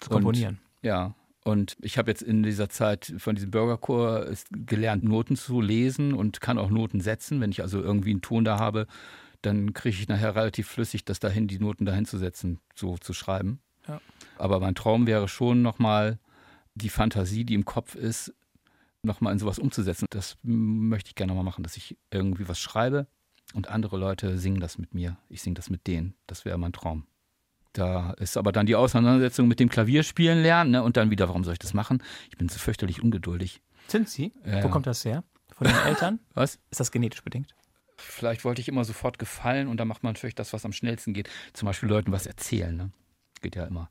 Zu komponieren. Ja, und ich habe jetzt in dieser Zeit von diesem Bürgerchor es gelernt, Noten zu lesen und kann auch Noten setzen. Wenn ich also irgendwie einen Ton da habe, dann kriege ich nachher relativ flüssig das dahin, die Noten dahin zu setzen, so zu schreiben. Ja. Aber mein Traum wäre schon nochmal die Fantasie, die im Kopf ist, nochmal in sowas umzusetzen. Das möchte ich gerne mal machen, dass ich irgendwie was schreibe und andere Leute singen das mit mir. Ich singe das mit denen. Das wäre mein Traum. Da ist aber dann die Auseinandersetzung mit dem Klavierspielen lernen ne? und dann wieder, warum soll ich das machen? Ich bin so fürchterlich ungeduldig. Sind Sie? Ja, Wo ja. kommt das her? Von den Eltern? Was? Ist das genetisch bedingt? Vielleicht wollte ich immer sofort gefallen und dann macht man natürlich das, was am schnellsten geht. Zum Beispiel Leuten was erzählen. Ne? Geht ja immer.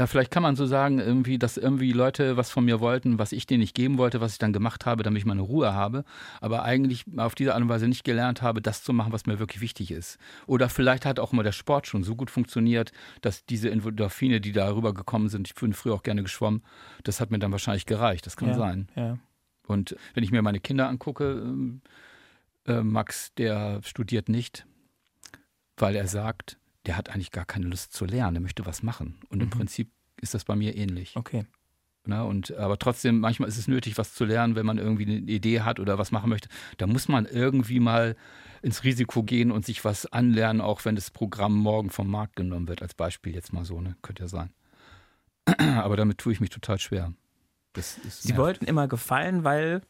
Ja, vielleicht kann man so sagen, irgendwie, dass irgendwie Leute was von mir wollten, was ich denen nicht geben wollte, was ich dann gemacht habe, damit ich meine Ruhe habe, aber eigentlich auf diese Art und Weise nicht gelernt habe, das zu machen, was mir wirklich wichtig ist. Oder vielleicht hat auch immer der Sport schon so gut funktioniert, dass diese Endorphine, die da rübergekommen sind, ich bin früher auch gerne geschwommen, das hat mir dann wahrscheinlich gereicht. Das kann ja. sein. Ja. Und wenn ich mir meine Kinder angucke, ähm, äh, Max, der studiert nicht, weil er sagt, der hat eigentlich gar keine Lust zu lernen, der möchte was machen. Und im Mhm. Prinzip ist das bei mir ähnlich. Okay. Ne? Und, aber trotzdem, manchmal ist es nötig, was zu lernen, wenn man irgendwie eine Idee hat oder was machen möchte. Da muss man irgendwie mal ins Risiko gehen und sich was anlernen, auch wenn das Programm morgen vom Markt genommen wird, als Beispiel jetzt mal so, ne? Könnte ja sein. aber damit tue ich mich total schwer. Das ist Sie wollten immer gefallen, weil,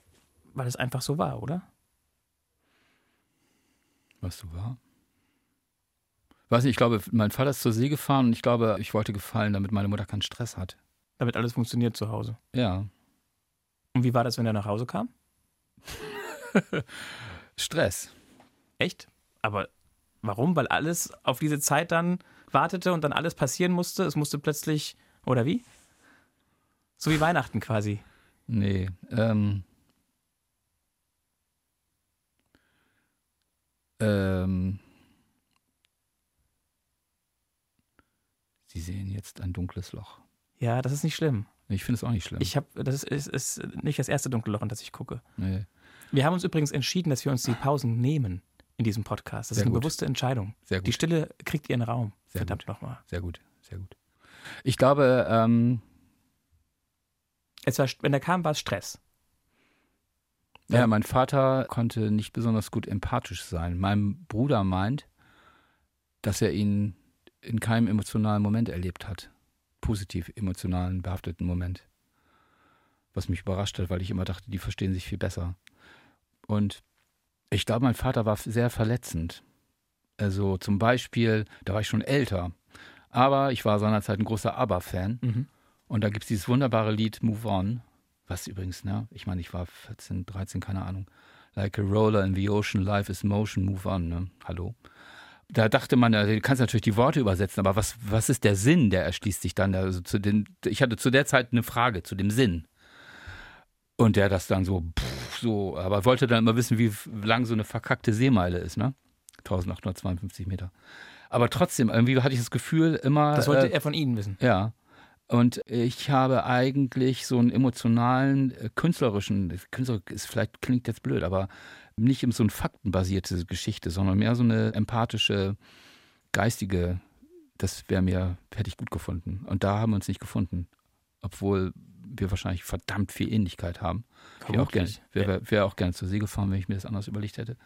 weil es einfach so war, oder? Was so war? Weiß nicht, ich glaube, mein Vater ist zur See gefahren und ich glaube, ich wollte gefallen, damit meine Mutter keinen Stress hat. Damit alles funktioniert zu Hause. Ja. Und wie war das, wenn er nach Hause kam? Stress. Echt? Aber warum? Weil alles auf diese Zeit dann wartete und dann alles passieren musste? Es musste plötzlich, oder wie? So wie Weihnachten quasi. Nee. Ähm, ähm, Sie sehen jetzt ein dunkles Loch. Ja, das ist nicht schlimm. Ich finde es auch nicht schlimm. Ich habe, das ist, ist, nicht das erste dunkle Loch, in das ich gucke. nee. Wir haben uns übrigens entschieden, dass wir uns die Pausen nehmen in diesem Podcast. Das Sehr ist eine gut. bewusste Entscheidung. Sehr gut. Die Stille kriegt ihren Raum. Sehr Verdammt nochmal. Sehr gut, sehr gut. Ich glaube, ähm, Es war, wenn er kam, war es Stress. Ja, mein Vater konnte nicht besonders gut empathisch sein. Mein Bruder meint, dass er ihn in keinem emotionalen Moment erlebt hat. Positiv emotionalen, behafteten Moment. Was mich überrascht hat, weil ich immer dachte, die verstehen sich viel besser. Und ich glaube, mein Vater war sehr verletzend. Also zum Beispiel, da war ich schon älter. Aber ich war seinerzeit ein großer ABBA-Fan. Mhm. Und da gibt es dieses wunderbare Lied Move On, was übrigens, ne, ich meine, ich war 14, 13, keine Ahnung. Like a roller in the ocean, life is motion, move on, ne? Hallo. Da dachte man, also du kannst natürlich die Worte übersetzen, aber was, was ist der Sinn, der erschließt sich dann? Also zu den, ich hatte zu der Zeit eine Frage zu dem Sinn. Und der das dann so, pff, so, aber wollte dann immer wissen, wie lang so eine verkackte Seemeile ist, ne? 1852 Meter. Aber trotzdem, irgendwie hatte ich das Gefühl, immer. Das wollte äh, er von Ihnen wissen. ja. Und ich habe eigentlich so einen emotionalen, äh, künstlerischen, Künstler ist vielleicht klingt jetzt blöd, aber nicht so eine faktenbasierte Geschichte, sondern mehr so eine empathische, geistige, das wäre mir, hätte ich gut gefunden. Und da haben wir uns nicht gefunden. Obwohl wir wahrscheinlich verdammt viel Ähnlichkeit haben. Wäre auch gerne, wäre wär auch gerne zur See gefahren, wenn ich mir das anders überlegt hätte.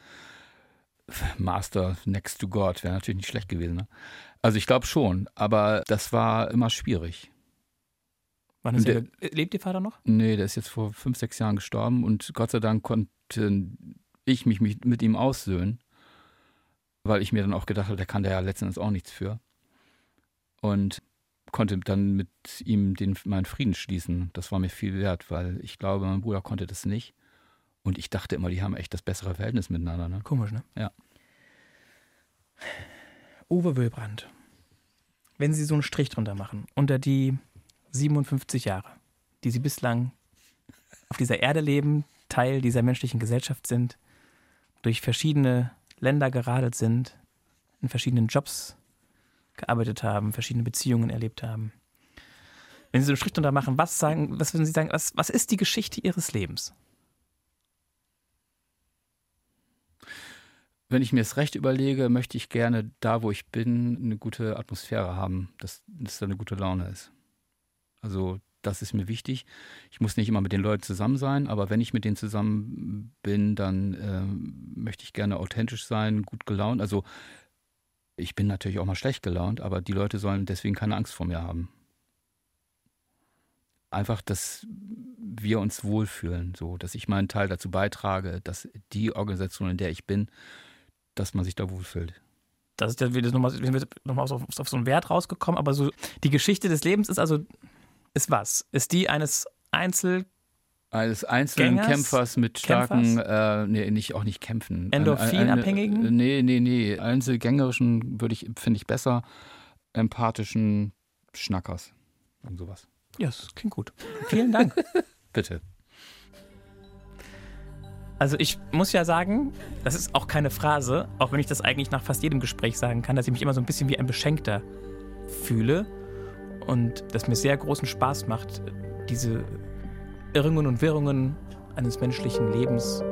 Master next to God wäre natürlich nicht schlecht gewesen. Ne? Also ich glaube schon, aber das war immer schwierig. Wann ist der, lebt Ihr Vater noch? Nee, der ist jetzt vor fünf, sechs Jahren gestorben und Gott sei Dank konnte ich mich mit ihm aussöhnen, weil ich mir dann auch gedacht habe, der kann da ja letztendlich auch nichts für. Und konnte dann mit ihm den, meinen Frieden schließen. Das war mir viel wert, weil ich glaube, mein Bruder konnte das nicht. Und ich dachte immer, die haben echt das bessere Verhältnis miteinander. Ne? Komisch, ne? Ja. Uwe Wilbrand, wenn Sie so einen Strich drunter machen, unter die 57 Jahre, die Sie bislang auf dieser Erde leben, Teil dieser menschlichen Gesellschaft sind, durch verschiedene Länder geradelt sind, in verschiedenen Jobs gearbeitet haben, verschiedene Beziehungen erlebt haben. Wenn Sie so einen Strich drunter machen, was sagen, was würden Sie sagen, was, was ist die Geschichte Ihres Lebens? Wenn ich mir es recht überlege, möchte ich gerne da, wo ich bin, eine gute Atmosphäre haben, dass, dass da eine gute Laune ist. Also das ist mir wichtig. Ich muss nicht immer mit den Leuten zusammen sein, aber wenn ich mit denen zusammen bin, dann äh, möchte ich gerne authentisch sein, gut gelaunt. Also ich bin natürlich auch mal schlecht gelaunt, aber die Leute sollen deswegen keine Angst vor mir haben. Einfach, dass wir uns wohlfühlen, so, dass ich meinen Teil dazu beitrage, dass die Organisation, in der ich bin, dass man sich da wohlfühlt. Das ist ja wieder nochmal, nochmal auf, so einen Wert rausgekommen, aber so die Geschichte des Lebens ist also, ist was? Ist die eines Einzel- eines einzelnen Gängers, Kämpfers mit starken, äh, nee, nicht, auch nicht kämpfen. Endorphinabhängigen? Nee, nee, nee. Einzelgängerischen würde ich, finde ich besser. Empathischen Schnackers und sowas. Ja, das klingt gut. Vielen Dank. Bitte. Also ich muss ja sagen, das ist auch keine Phrase, auch wenn ich das eigentlich nach fast jedem Gespräch sagen kann, dass ich mich immer so ein bisschen wie ein Beschenkter fühle und dass mir sehr großen Spaß macht, diese Irrungen und Wirrungen eines menschlichen Lebens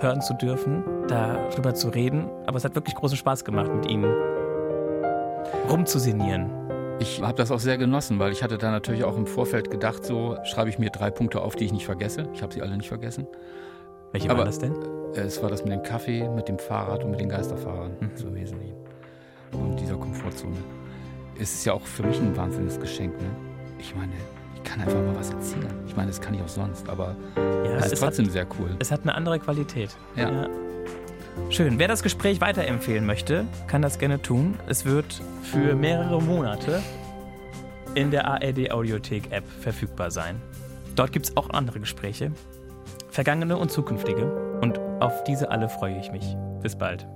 hören zu dürfen, darüber zu reden. Aber es hat wirklich großen Spaß gemacht, mit Ihnen rumzusinnieren. Ich habe das auch sehr genossen, weil ich hatte da natürlich auch im Vorfeld gedacht, so schreibe ich mir drei Punkte auf, die ich nicht vergesse. Ich habe sie alle nicht vergessen. Welche Aber, waren das denn? Äh, es war das mit dem Kaffee, mit dem Fahrrad und mit den Geisterfahrern mhm. so wesentlich. Und dieser Komfortzone. Es ist ja auch für mich ein wahnsinniges Geschenk. Ne? Ich meine, ich kann einfach mal was erzählen. Ich meine, das kann ich auch sonst, aber ja, es ist trotzdem hat, sehr cool. Es hat eine andere Qualität. Ja. ja. Schön. Wer das Gespräch weiterempfehlen möchte, kann das gerne tun. Es wird für mehrere Monate in der ARD Audiothek App verfügbar sein. Dort gibt es auch andere Gespräche vergangene und zukünftige. Und auf diese alle freue ich mich. Bis bald.